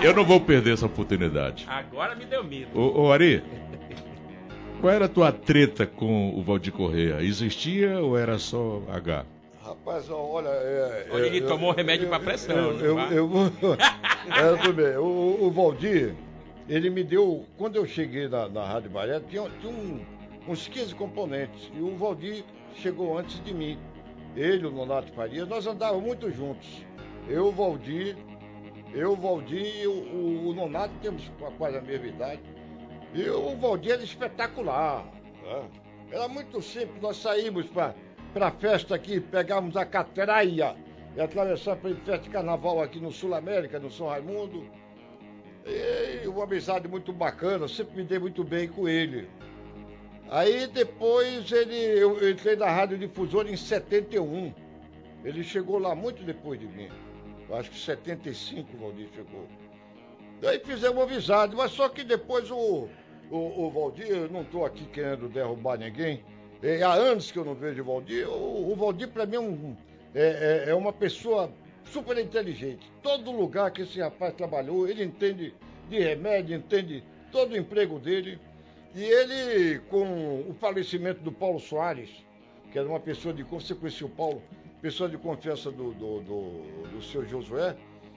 Eu não vou perder essa oportunidade. Agora me deu medo. Ô, ô Ari, qual era a tua treta com o Valdir Correia? Existia ou era só H? Rapaz, olha. É, Olha, ele eu, tomou eu, remédio para pressão. Eu, eu, eu, é, bem. O, o, Valdir, ele me deu. Quando eu cheguei na, na Rádio Maré, tinha, tinha um, uns 15 componentes. E o Valdir chegou antes de mim. Ele, o Nonato Faria, nós andávamos muito juntos. Eu, o Valdir, eu, o Valdir e o, o, o Nonato temos quase a mesma idade. E o Valdir era espetacular. Né? Era muito simples, nós saímos para para a festa aqui, pegávamos a catraia e atravessar para festa de carnaval aqui no Sul América, no São Raimundo. E uma amizade muito bacana, sempre me dei muito bem com ele. Aí depois ele, eu entrei na Rádio Difusora em 71. Ele chegou lá muito depois de mim. Eu acho que 75 o Valdir chegou. Daí fizemos amizade, mas só que depois o, o, o Valdir, eu não estou aqui querendo derrubar ninguém, é, há anos que eu não vejo o Valdir. O, o Valdir, para mim, é, um, é, é, é, uma pessoa super inteligente. Todo lugar que esse rapaz trabalhou, ele entende de remédio, entende todo o emprego dele. E ele, com o falecimento do Paulo Soares, que era uma pessoa de você o Paulo, pessoa de confiança do, do, do, do seu Josué,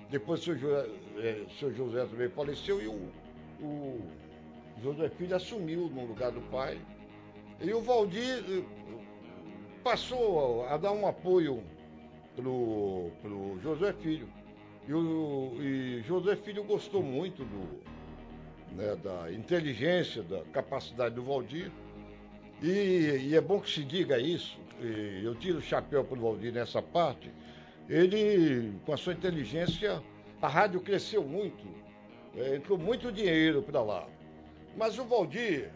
depois o seu, Josué, é, seu Josué também faleceu e o, o Josué Filho assumiu no lugar do pai. E o Valdir eh, passou a dar um apoio pro, pro José Filho. E, o, e José Filho gostou muito do, né, da inteligência, da capacidade do Valdir. E, e, é bom que se diga isso, eu tiro o chapéu para o Valdir nessa parte. Ele, com a sua inteligência, a rádio cresceu muito, é, entrou muito dinheiro para lá. Mas o Valdir,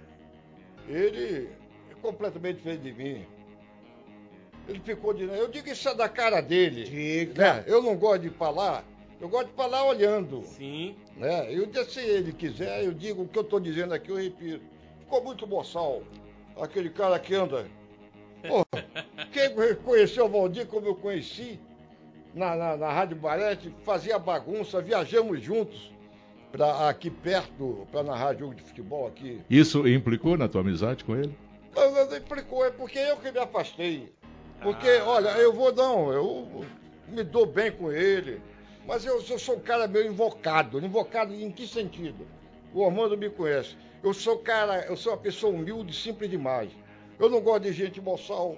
ele completamente diferente de mim. Ele ficou de. Eu digo isso é da cara dele. Diga. Né? Eu não gosto de falar, eu gosto de falar olhando. Sim. Né? Eu, se ele quiser, eu digo o que eu estou dizendo aqui, eu repito. Ficou muito boçal. Aquele cara que anda. Pô, quem conheceu o Valdir como eu conheci, na, na, na Rádio Barete, fazia bagunça, viajamos juntos. pra, aqui perto, para narrar jogo de futebol aqui. Isso implicou na tua amizade com ele? Não implicou, é porque eu que me afastei. Porque, ah. olha, eu vou não, eu me dou bem com ele. Mas eu, eu sou um cara meio invocado. Invocado em que sentido? O Armando me conhece. Eu sou cara, eu sou uma pessoa humilde, simples demais. Eu não gosto de gente boçal.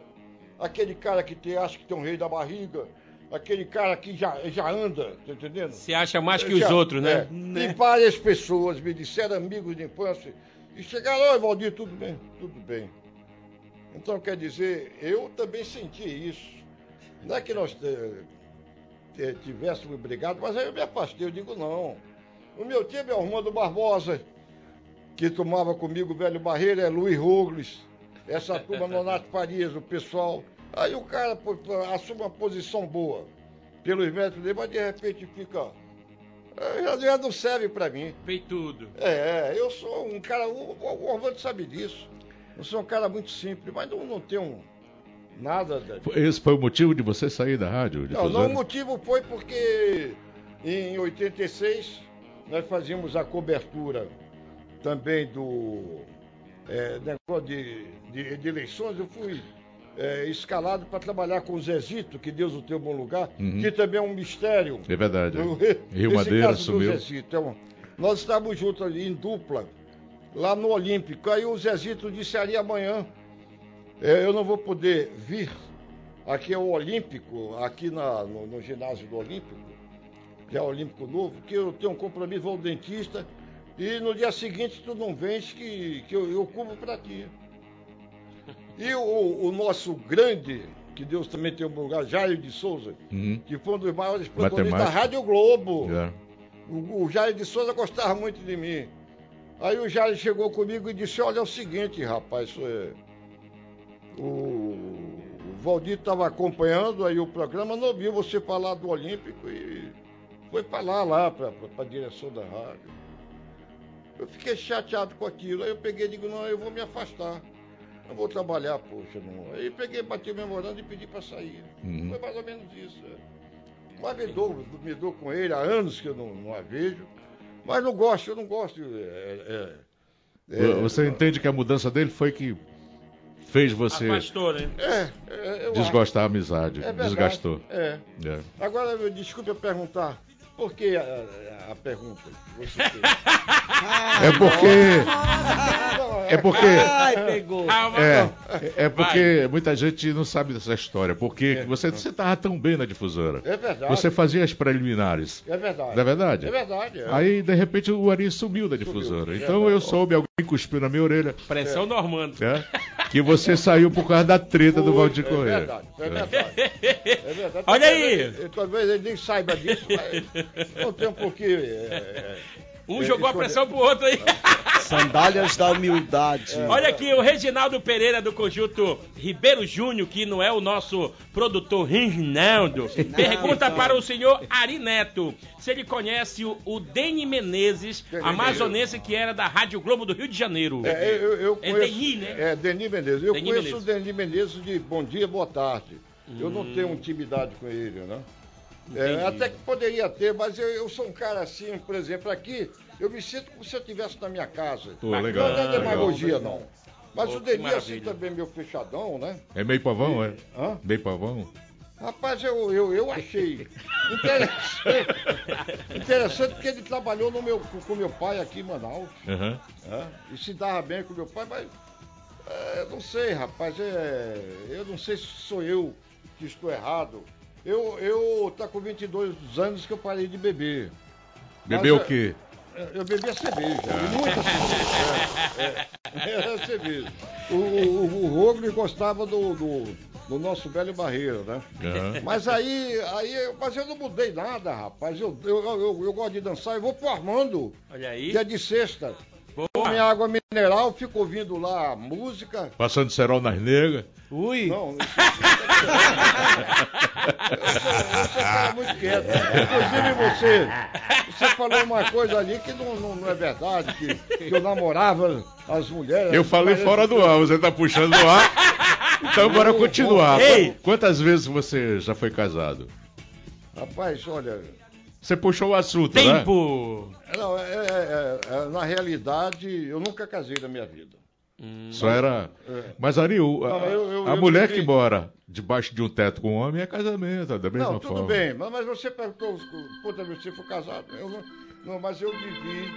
Aquele cara que tem, acha que tem um rei da barriga. Aquele cara que já, já anda, tá entendendo? Se acha mais que já, os outros, né? É. né? E várias pessoas me disseram, amigos de infância, e chegaram, oi, Valdir, tudo bem? Tudo bem. Então, quer dizer, eu também senti isso. Não é que nós eh, tivéssemos brigado, mas aí eu me afastei, eu digo, não. O meu time é o Armando Barbosa, que tomava comigo o velho Barreira, é Luiz Rogles, essa turma Nonato Farias, o pessoal. Aí o cara assume uma posição boa pelos métodos dele, mas de repente fica. Eh, já não serve para mim. Fez tudo. É, eu sou um cara. O, o Orlando sabe disso. Eu sou um cara muito simples, mas não, não tenho nada. Esse foi o motivo de você sair da rádio? Não, não, o motivo foi porque em 86 nós fazíamos a cobertura também do é, negócio de, de, de, eleições. Eu fui é, escalado para trabalhar com o Zezito, que Deus o tenha bom lugar, uhum. que também é um mistério. É verdade. Rio Madeira sumiu. Zezito, é nós estávamos juntos ali em dupla, lá no Olímpico. Aí o Zezito disse ali amanhã, é, eu não vou poder vir. Aqui é o Olímpico, aqui na, no, no ginásio do Olímpico que é o Olímpico Novo, que eu tenho um compromisso, vou ao dentista, e no dia seguinte tu não vens que, que eu, eu cubro para ti. E o, o, nosso grande, que Deus também tem um lugar, Jair de Souza, uhum. que foi um dos maiores protagonistas da Rádio Globo. Yeah. O, o Jair de Souza gostava muito de mim. Aí o Jair chegou comigo e disse, olha é o seguinte, rapaz, é... o, Valdir estava acompanhando aí o programa, não ouviu você falar do Olímpico e foi falar lá para a direção da rádio. Eu fiquei chateado com aquilo. Aí eu peguei e digo, não, eu vou me afastar. Não vou trabalhar, poxa, não. Aí peguei, bati o memorando e pedi para sair. Uhum. Foi mais ou menos isso. É. Mas me dou, me dou com ele há anos que eu não, não a vejo. Mas não gosto, eu não gosto. É, é, é você entende que a mudança dele foi que fez você Afastou, né? é, é desgostar a amizade, é desgastou. É. é. Agora, desculpe eu perguntar, por que a, a pergunta? Você é porque. É porque. Ai, pegou. É, é porque Vai. muita gente não sabe dessa história. Porque é. você estava tão bem na difusora. É verdade. Você fazia as preliminares. É verdade. Não é verdade? É verdade. É. Aí, de repente, o Ari sumiu da difusora. Sumiu. Então eu soube, alguém cuspiu na minha orelha. Pressão é. normando. É, que você saiu por causa da treta Foi, do Valdir é Correia. É verdade. É verdade. É verdade. Olha aí. Talvez ele nem saiba disso, mas não tem um pouquinho. É, um é, jogou a pressão pro outro aí. Sandálias da humildade. É. Olha aqui, o Reginaldo Pereira do conjunto Ribeiro Júnior, que não é o nosso produtor Reginaldo, pergunta para o senhor Ari Neto se ele conhece o, o Deni Menezes, amazonense que era da Rádio Globo do Rio de Janeiro. É, eu, eu é conheço, é Deni, né? É, Deni Menezes. Eu Deni conheço Menezes. o Deni Menezes de Bom Dia, Boa Tarde. Hum. Eu não hum. tenho intimidade com ele, né? É, até que poderia ter, mas eu, eu, sou um cara assim, por exemplo, aqui, eu me sinto como se eu estivesse na minha casa. Pô, legal, não é demagogia, não. Mas Pô, o Denis assim também meio fechadão, né? É meio pavão, e... é? Hã? Meio pavão. Rapaz, eu, eu, eu achei interessante, interessante porque ele trabalhou no meu, com meu pai aqui em Manaus. Uhum. É, e se dava bem com meu pai, mas é, não sei, rapaz. É, eu não sei se sou eu que estou errado. Eu, eu tá com 22 anos que eu parei de beber. Beber o quê? Eu, eu bebia cerveja, ah. muita cerveja. É, é, era cerveja. O, o, o Rogli gostava do, do, do, nosso velho barreiro, né? Uhum. Mas aí, aí, mas eu não mudei nada, rapaz. Eu, eu, eu, eu gosto de dançar, eu vou pro Armando. Olha aí. Que é de sexta. Boa. Minha água mineral, fico ouvindo lá a música. Passando cerol nas negras. Ui! Não, eu sou, eu sou cara muito quieto. Inclusive você, você falou uma coisa ali que não, não, não é verdade, que, que, eu namorava as mulheres. Eu falei fora do ar, você tá puxando do ar. Então bora continuar. Ei. Quantas vezes você já foi casado? Rapaz, olha, Você puxou o assunto, Tempo! Né? Não, é, é, é, na realidade, eu nunca casei na minha vida. Hum, Só era. É. Mas, Ari, o, a, não, eu, eu, a eu mulher que mora debaixo de um teto com um homem é casamento, da mesma não, tudo forma. bem, mas, mas você perguntou, puta, você foi casado. Eu não, não, mas eu vivi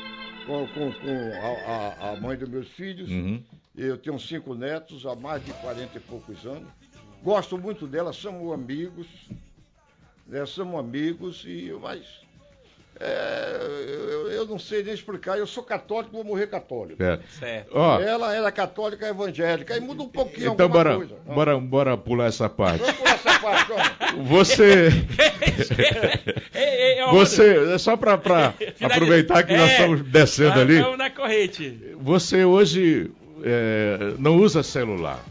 com, com, com a, a, a, mãe dos meus filhos. Uhum. Eu tenho cinco netos há mais de 40 e poucos anos. Gosto muito dela, somos amigos. Né, somos amigos, e mas é, eu, eu, não sei nem explicar. Eu sou católico, vou morrer católico. É. Certo. Ó, Ela era católica evangélica. Aí muda um pouquinho então, bora, coisa. Bora, bora pular essa parte. Vamos pular essa parte, Você. Você, é só para aproveitar que é, nós estamos descendo ali. Estamos na corrente. Você hoje é, não usa celular.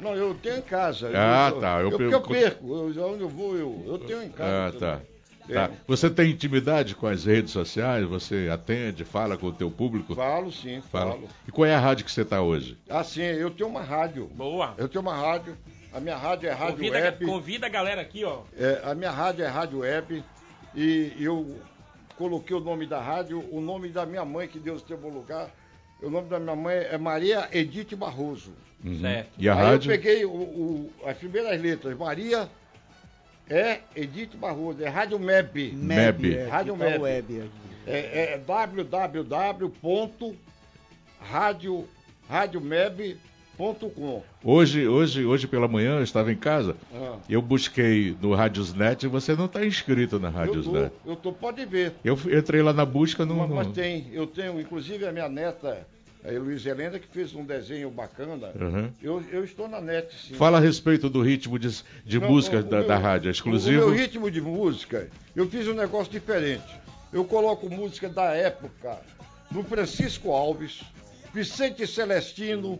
Não, eu tenho em casa. Ah, eu, tá. Eu, eu, eu perco. Eu, onde eu vou, eu, eu tenho em casa. Ah, tá. Tá. É. Você tem intimidade com as redes sociais? Você atende, fala com o teu público? Falo, sim, falo. Fala. E qual é a rádio que você está hoje? Ah, sim, eu tenho uma rádio. Boa. Eu tenho uma rádio. A minha rádio é Rádio convida, Web. Convida a galera aqui, ó. É, a minha rádio é Rádio Web. E eu coloquei o nome da rádio, o nome da minha mãe, que Deus tem bom lugar. O nome da minha mãe é Maria Edith Barroso. Uhum. Certo. E a Aí rádio? eu peguei o, o, as primeiras letras, Maria é Edith Barroso, é Rádio MEB. MEB. É, Rádio MEB. Web. É, é www.radiomeb.com. Hoje, hoje, hoje pela manhã eu estava em casa, ah. eu busquei no Radiosnet e você não está inscrito na Radiosnet. Eu tô, eu tô, pode ver. Eu entrei lá na busca no. Mas, mas tem, eu tenho, inclusive a minha neta a Luiz Helena, que fez um desenho bacana. Uhum. Eu, eu estou na net, sim. Fala a respeito do ritmo de, de Não, música o, o da, meu, da rádio, é exclusivo? O meu ritmo de música, eu fiz um negócio diferente. Eu coloco música da época do Francisco Alves, Vicente Celestino,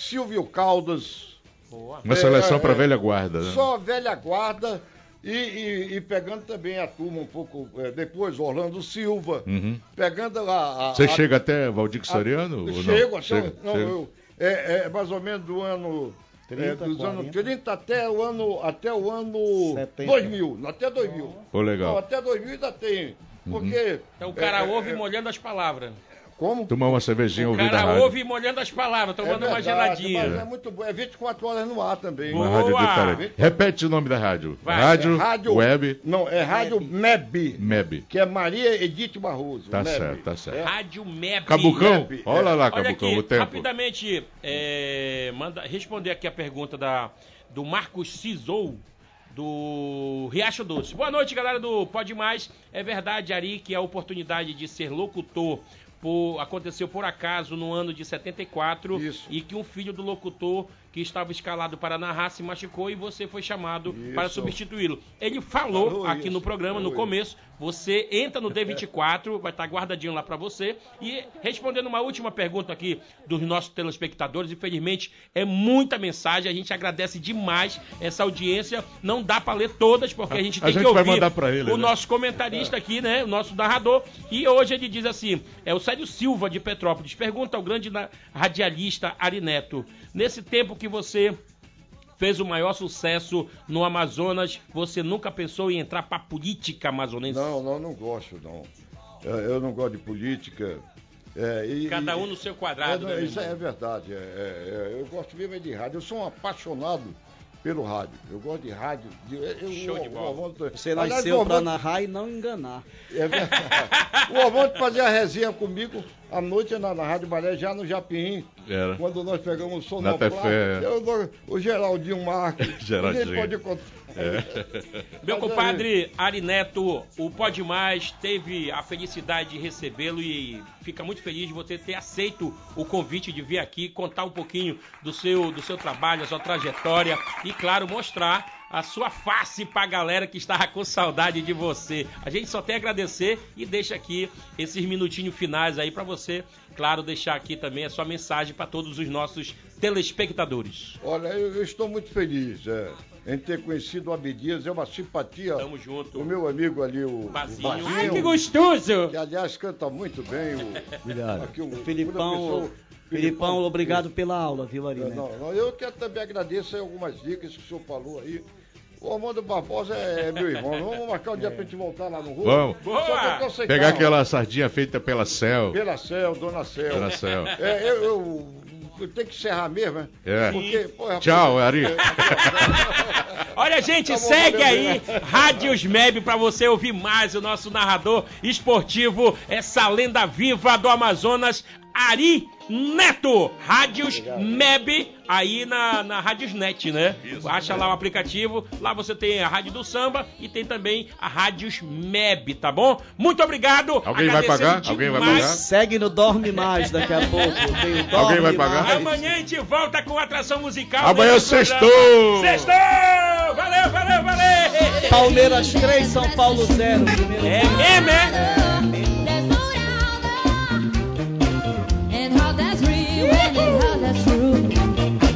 Silvio Caldas. Boa. Uma seleção é, para é, velha guarda, né? Só velha guarda e, e, e, pegando também a turma um pouco é, depois, Orlando Silva, uhum. pegando a. Você chega até Valdir Soriano? A, chego, até. Chega, não, chega. Eu, é, é, mais ou menos do ano. 30, é, dos 40. anos 30 até o ano, até o ano 70. 2000, até 2000. Oh, legal. Não, até 2000 ainda tem. Uhum. Porque. Uhum. Então o cara é, ouve é, molhando as palavras. Como? Tomar uma cervejinha ouvindo a rádio. O cara ouve molhando as palavras, tomando é verdade, uma geladinha. Mas é muito bom. É 24 horas no ar também. Uma rádio diferente. Repete o nome da rádio. Vai. Rádio, é rádio Web. Não, é Rádio MEB. MEB. Que é Maria Edith Barroso. Tá MEB. certo, tá certo. É. Rádio MEB. Cabucão? MEB. Olha lá, Olha Cabucão, aqui, o tempo. Rapidamente, é, manda, responder aqui a pergunta da, do Marcos Cisou do Riacho Doce. Boa noite, galera do Pode Mais. É verdade, Ari, que a oportunidade de ser locutor por, aconteceu por acaso no ano de 74 Isso. e que um filho do locutor que estava escalado para narrar se machucou e você foi chamado isso. para substituí-lo. Ele falou, falou aqui isso. no programa, falou no começo, você entra no D24, vai estar guardadinho lá para você. E respondendo uma última pergunta aqui dos nossos telespectadores, infelizmente é muita mensagem, a gente agradece demais essa audiência. Não dá para ler todas, porque a gente tem a gente que ouvir ele, o né? nosso comentarista aqui, né? O nosso narrador. E hoje ele diz assim: é o Sérgio Silva de Petrópolis. Pergunta ao grande radialista Ari Neto. Nesse tempo que você fez o maior sucesso no Amazonas, você nunca pensou em entrar para política amazonense? Não, não, não gosto, não. Eu não gosto de política. É, e, Cada um no seu quadrado. É, né, isso é verdade. É, é, é, eu gosto mesmo de rádio. Eu sou um apaixonado pelo rádio. Eu gosto de rádio. De, eu, Show o, de bola. Você nasceu para narrar e não enganar. É verdade. o Orlando fazia a resenha comigo à noite na, na Rádio Maré, já no Japim. Era. Quando nós pegamos o som na eu, O Geraldinho Marques. Geraldinho. pode contar. É. Meu compadre Ari Neto, o Pode Mais teve a felicidade de recebê-lo e fica muito feliz de você ter aceito o convite de vir aqui contar um pouquinho do seu, do seu trabalho, a sua trajetória e, claro, mostrar a sua face pra galera que estava com saudade de você. A gente só tem a agradecer e deixa aqui esses minutinhos finais aí para você, claro, deixar aqui também a sua mensagem para todos os nossos telespectadores. Olha, eu, estou muito feliz é, em ter conhecido o Abdias, é uma simpatia. Tamo junto. O meu amigo ali, o Bazinho. O Bazinho Ai, que gostoso! Que, aliás, canta muito bem. O, Obrigado. Aqui, o, Filipão... Filipão, obrigado pela aula, viu, Ari? Não, não, eu quero também agradecer algumas dicas que o senhor falou aí. O Armando Barbosa é meu irmão. Vamos marcar um dia pra gente voltar lá no Rio. Vamos. Boa. Pegar aquela sardinha feita pela Cel. Pela Cel, Dona Cel. Pela Cel. É, eu, eu, eu tenho que encerrar mesmo, né? É. Porque, pô, rapaz, Tchau, Ari. Olha, gente, Tá bom, segue valeu, aí Rádios Meb para você ouvir mais o nosso narrador esportivo, essa lenda viva do Amazonas, Ari Neto. Rádios Meb, aí na, na Rádios Net, né? Acha lá o aplicativo, lá você tem a Rádio do Samba e tem também a Rádios Meb, tá bom? Muito obrigado. Alguém vai pagar? Alguém vai pagar? Segue no Dorme Mais daqui a pouco. Tem o Dorme Alguém vai pagar? Mais. Amanhã a gente volta com atração musical. Amanhã programa. sextou! Sextou! Valeu, valeu, valeu! Palmeiras 3, São Paulo 0. Primeiro É mesmo, é? that's real, when it's hot, that's true.